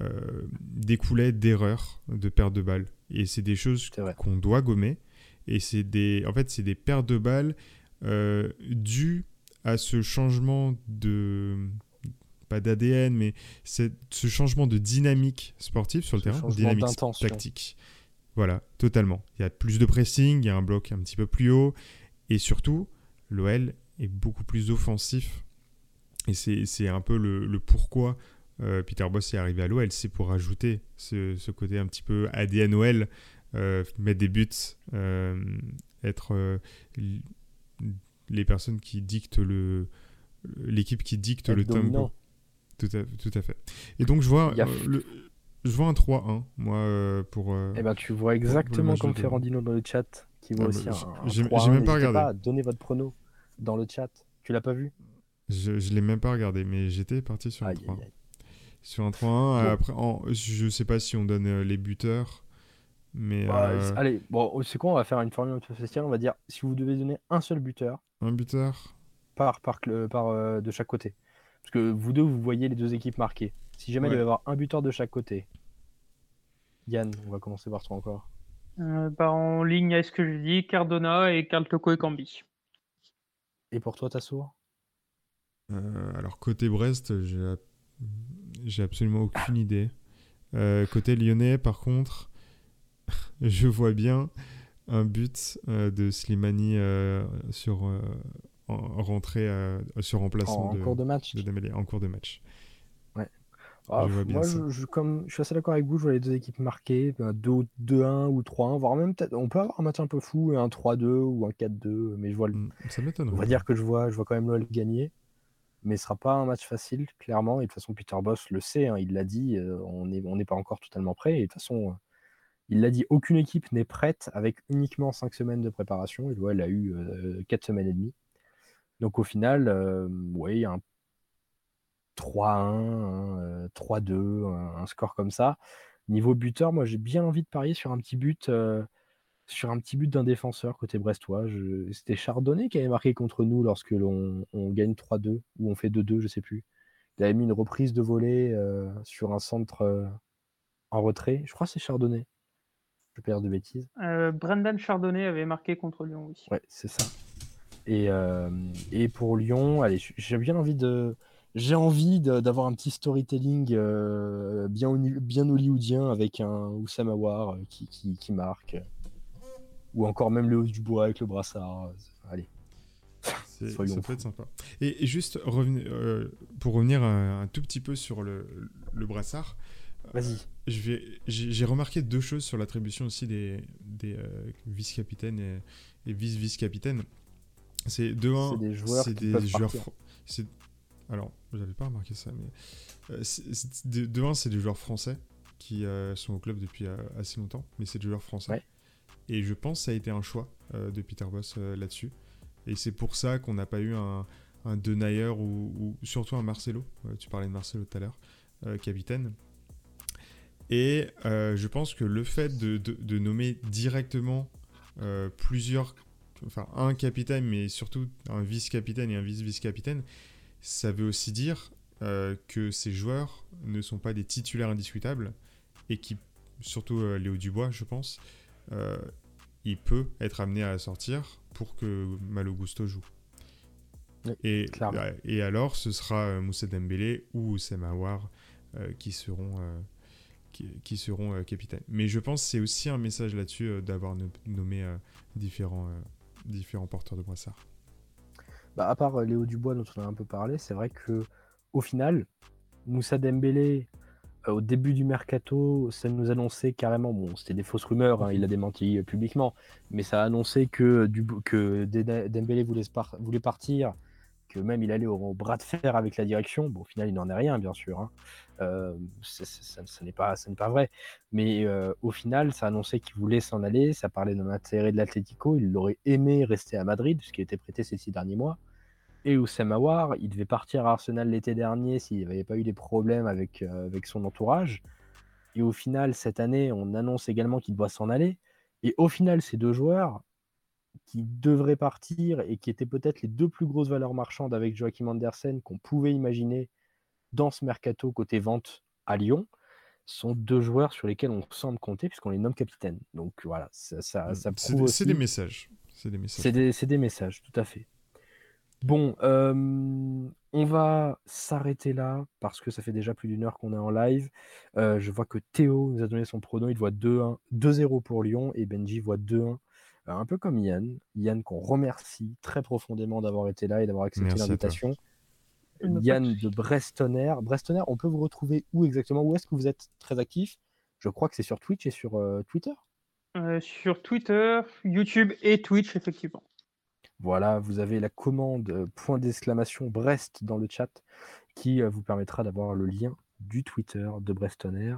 euh, découlait d'erreurs de perte de balles. Et c'est des choses qu'on doit gommer. Et c'est des, en fait, c'est des pertes de balles euh, dues à ce changement de, pas d'ADN, mais c'est ce changement de dynamique sportive sur le terrain, dynamique tactique. Voilà, totalement. Il y a plus de pressing, il y a un bloc un petit peu plus haut, et surtout, l'OL est beaucoup plus offensif. Et c'est un peu le, pourquoi euh, Peter Boss est arrivé à l'OL, c'est pour ajouter ce, côté un petit peu ADN OL, euh, mettre des buts, euh, être les personnes qui dictent le l'équipe qui dicte le tempo tout à, tout à fait. Et donc, je vois, a- euh, le, je vois un 3-1, moi, euh, pour. euh, Eh ben, tu vois exactement comme. Ferrandino dans le chat, qui voit Ah, aussi bah, un, j'ai- j'ai 3-1. même pas regardé. à donner votre prono dans le chat. Tu l'as pas vu? Je, je l'ai même pas regardé, mais j'étais parti sur un Aïe, 3 aïe, aïe. Sur un 3-1. Après, en- je sais pas si on donne les buteurs, mais Bah, euh, Allez, bon, c'est quoi On va faire une formule un peu spéciale. On va dire si vous devez donner un seul buteur un buteur. par, par, par, euh, de chaque côté. Parce que vous deux, vous voyez les deux équipes marquées. Si jamais il devait y avoir un buteur de chaque côté. Yann, on va commencer par toi encore. Euh, bah, en ligne avec ce que j'ai dit, Cardona et Carl Toko et Cambi. Et pour toi, Tassour Euh, alors, côté Brest, j'ai ab- j'ai absolument aucune idée. Euh, côté lyonnais, par contre, je vois bien un but euh, de Slimani euh, sur en, en rentrée euh, sur en, remplacement en de, cours de match de en cours de match. Ah, je Moi, comme, je suis assez d'accord avec vous. Je vois les deux équipes marquées. ben, 2 2-1 ou 3-1, voire même peut-être. On peut avoir un match un peu fou, un 3-2 ou un 4-2. Mais je vois le Mm, Ça m'étonnerait. On va dire que je vois, je vois quand même l'OL gagner, mais ce sera pas un match facile, clairement. Et de toute façon, Peter Boss le sait, hein, il l'a dit, euh, on n'est on n'est pas encore totalement prêt. Et de toute façon, euh, il l'a dit, aucune équipe n'est prête avec uniquement 5 semaines de préparation. Et l'OL a eu 4 semaines et demie. Donc au final, euh, a un 3-1, un, euh, 3-2, un, un score comme ça. Niveau buteur, moi j'ai bien envie de parier sur un petit but. euh, sur un petit but d'un défenseur côté brestois. Je- C'était Chardonnay qui avait marqué contre nous lorsque l'on on gagne 3-2 ou on fait 2-2, je sais plus. Il avait mis une reprise de volée euh, sur un centre en retrait. Je crois que c'est Chardonnay. Je perds de bêtises. Brendan Chardonnay avait marqué contre Lyon, oui. Ouais, c'est ça. Et, euh, et pour Lyon, allez, j'ai bien envie de. J'ai envie d'avoir un petit storytelling euh, bien, bien hollywoodien avec un Oussama Aouar euh, qui, qui, qui marque. Ou encore même le haut du bois avec le brassard. Allez. C'est- Soyons ça peut être sympa. Et, et juste euh, pour revenir un, un tout petit peu sur le, le brassard, Vas-y. je vais, j'ai j'ai remarqué deux choses sur l'attribution aussi des, des euh, vice-capitaines et, et vice-vice-capitaines. C'est 2-1, C'est des joueurs c'est des joueurs. Alors, j'avais pas remarqué ça, mais. euh, c'est- c'est- de 2-1, c'est des joueurs français qui euh, sont au club depuis euh, assez longtemps, mais c'est des joueurs français. Ouais. Et je pense que ça a été un choix euh, de Peter Boss là-dessus. Et c'est pour ça qu'on n'a pas eu un, un Denayer ou, ou surtout un Marcelo. Tu parlais de Marcelo tout à l'heure, capitaine. Et je pense que le fait de, de- de nommer directement plusieurs, enfin un capitaine, mais surtout un vice-capitaine et un vice-vice-capitaine, ça veut aussi dire euh, que ces joueurs ne sont pas des titulaires indiscutables et qui, surtout euh, Léo Dubois, je pense, euh, il peut être amené à sortir pour que Malo Gusto joue. Oui, et, et alors, ce sera euh, Moussa Dembélé ou Oussem Aouar euh, qui seront, qui, qui seront euh, capitaines. Mais je pense que c'est aussi un message là-dessus euh, d'avoir no- nommé euh, différents, différents porteurs de brassard. Bah, à part euh, Léo Dubois dont on a un peu parlé, c'est vrai que au final, Moussa Dembélé, euh, au début du mercato, ça nous annonçait carrément, bon, c'était des fausses rumeurs, hein, il a démenti euh, publiquement, mais ça a annoncé que, Dubo- que Dembélé voulait partir, que même il allait au, bras de fer avec la direction. Bon, au final, il n'en est rien, bien sûr. hein. Euh, ça, ça n'est pas, vrai. Mais euh, au final, ça annonçait qu'il voulait s'en aller. Ça parlait d'un intérêt de l'Atlético. Il aurait aimé rester à Madrid, puisqu'il était prêté ces six derniers mois. Et Oussem Aouar, il devait partir à Arsenal l'été dernier s'il n'y avait pas eu des problèmes avec, euh, avec son entourage. Et au final, cette année, on annonce également qu'il doit s'en aller. Et au final, ces deux joueurs qui devraient partir et qui étaient peut-être les deux plus grosses valeurs marchandes avec Joachim Andersen qu'on pouvait imaginer dans ce mercato côté vente à Lyon, sont deux joueurs sur lesquels on semble compter puisqu'on les nomme capitaines. Donc voilà, ça, ça, ça C'est prouve des- c'est aussi- des messages. C'est des messages. c'est des, c'est des messages, tout à fait. Bon, euh, on va s'arrêter là parce que ça fait déjà plus d'une heure qu'on est en live. Euh, je vois que Théo nous a donné son prono. Il voit 2-1, 2-0 pour Lyon et Benji voit 2-1. Euh, un peu comme Yann. Yann qu'on remercie très profondément d'avoir été là et d'avoir accepté l'invitation. Yann de Brestonner. Brestonner, on peut vous retrouver où exactement? Où est-ce que vous êtes très actif? Je crois que c'est sur Twitch et sur euh, Twitter. Euh, sur Twitter, YouTube et Twitch, effectivement. Voilà, vous avez la commande euh, point d'exclamation Brest dans le chat qui vous permettra d'avoir le lien du Twitter de Brestonner.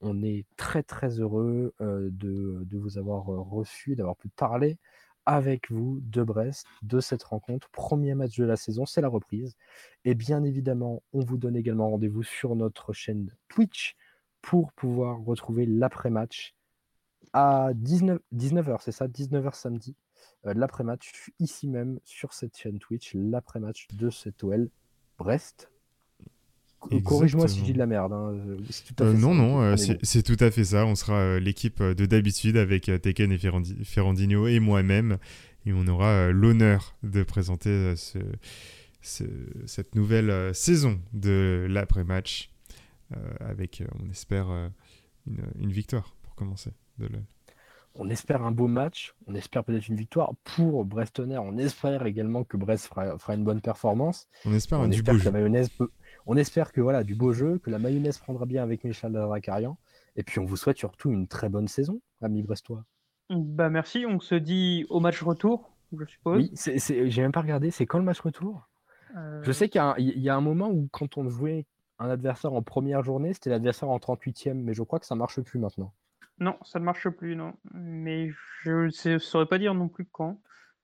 On est très très heureux de, vous avoir reçu, d'avoir pu parler avec vous de Brest, de cette rencontre. Premier match de la saison, c'est la reprise. Et bien évidemment, on vous donne également rendez-vous sur notre chaîne Twitch pour pouvoir retrouver l'après-match à 19, h c'est ça 19h samedi. l'après-match, ici même sur cette chaîne Twitch, l'après-match de cet OL Brest Corrige-moi si j'ai de la merde. Hein. Euh, non, non, euh, c'est tout à fait ça. On sera euh, l'équipe de d'habitude avec Tekken et Ferrandino et moi-même. Et on aura l'honneur de présenter ce, cette nouvelle saison de l'après-match avec, on espère, une, victoire pour commencer. De on espère un beau match, on espère peut-être une victoire pour Brestonner, on espère également que Brest fera, une bonne performance. On espère un du beau jeu. On espère que voilà, du beau jeu, que la mayonnaise prendra bien avec Michel Drakarian. Et puis on vous souhaite surtout une très bonne saison, amis brestois. Bah merci, on se dit au match retour, je suppose. Oui, j'ai même pas regardé, c'est quand le match retour? Je euh. sais qu'il y, a un moment où quand on jouait un adversaire en première journée, c'était l'adversaire en 38e, mais je crois que ça marche plus maintenant. Non, ça ne marche plus, non. Mais je ne saurais pas dire non plus quand.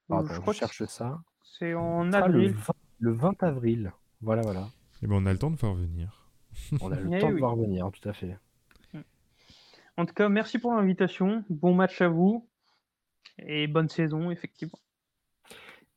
je, crois cherche ça. C'est en avril. le 20 avril. Voilà, voilà. Et eh ben on a le temps de voir venir. On a le eh temps de voir venir, tout à fait. En tout cas, merci pour l'invitation. Bon match à vous. Et bonne saison, effectivement.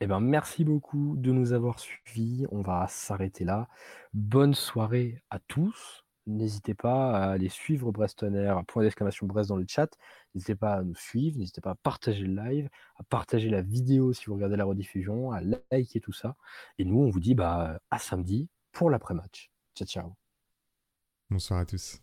Eh ben, merci beaucoup de nous avoir suivis. On va s'arrêter là. Bonne soirée à tous. N'hésitez pas à aller suivre Brestonner, point d'exclamation Brest dans le chat. N'hésitez pas à nous suivre, n'hésitez pas à partager le live, à partager la vidéo si vous regardez la rediffusion, à liker tout ça. Et nous, on vous dit bah, à samedi pour l'après-match. Ciao, ciao. Bonsoir à tous.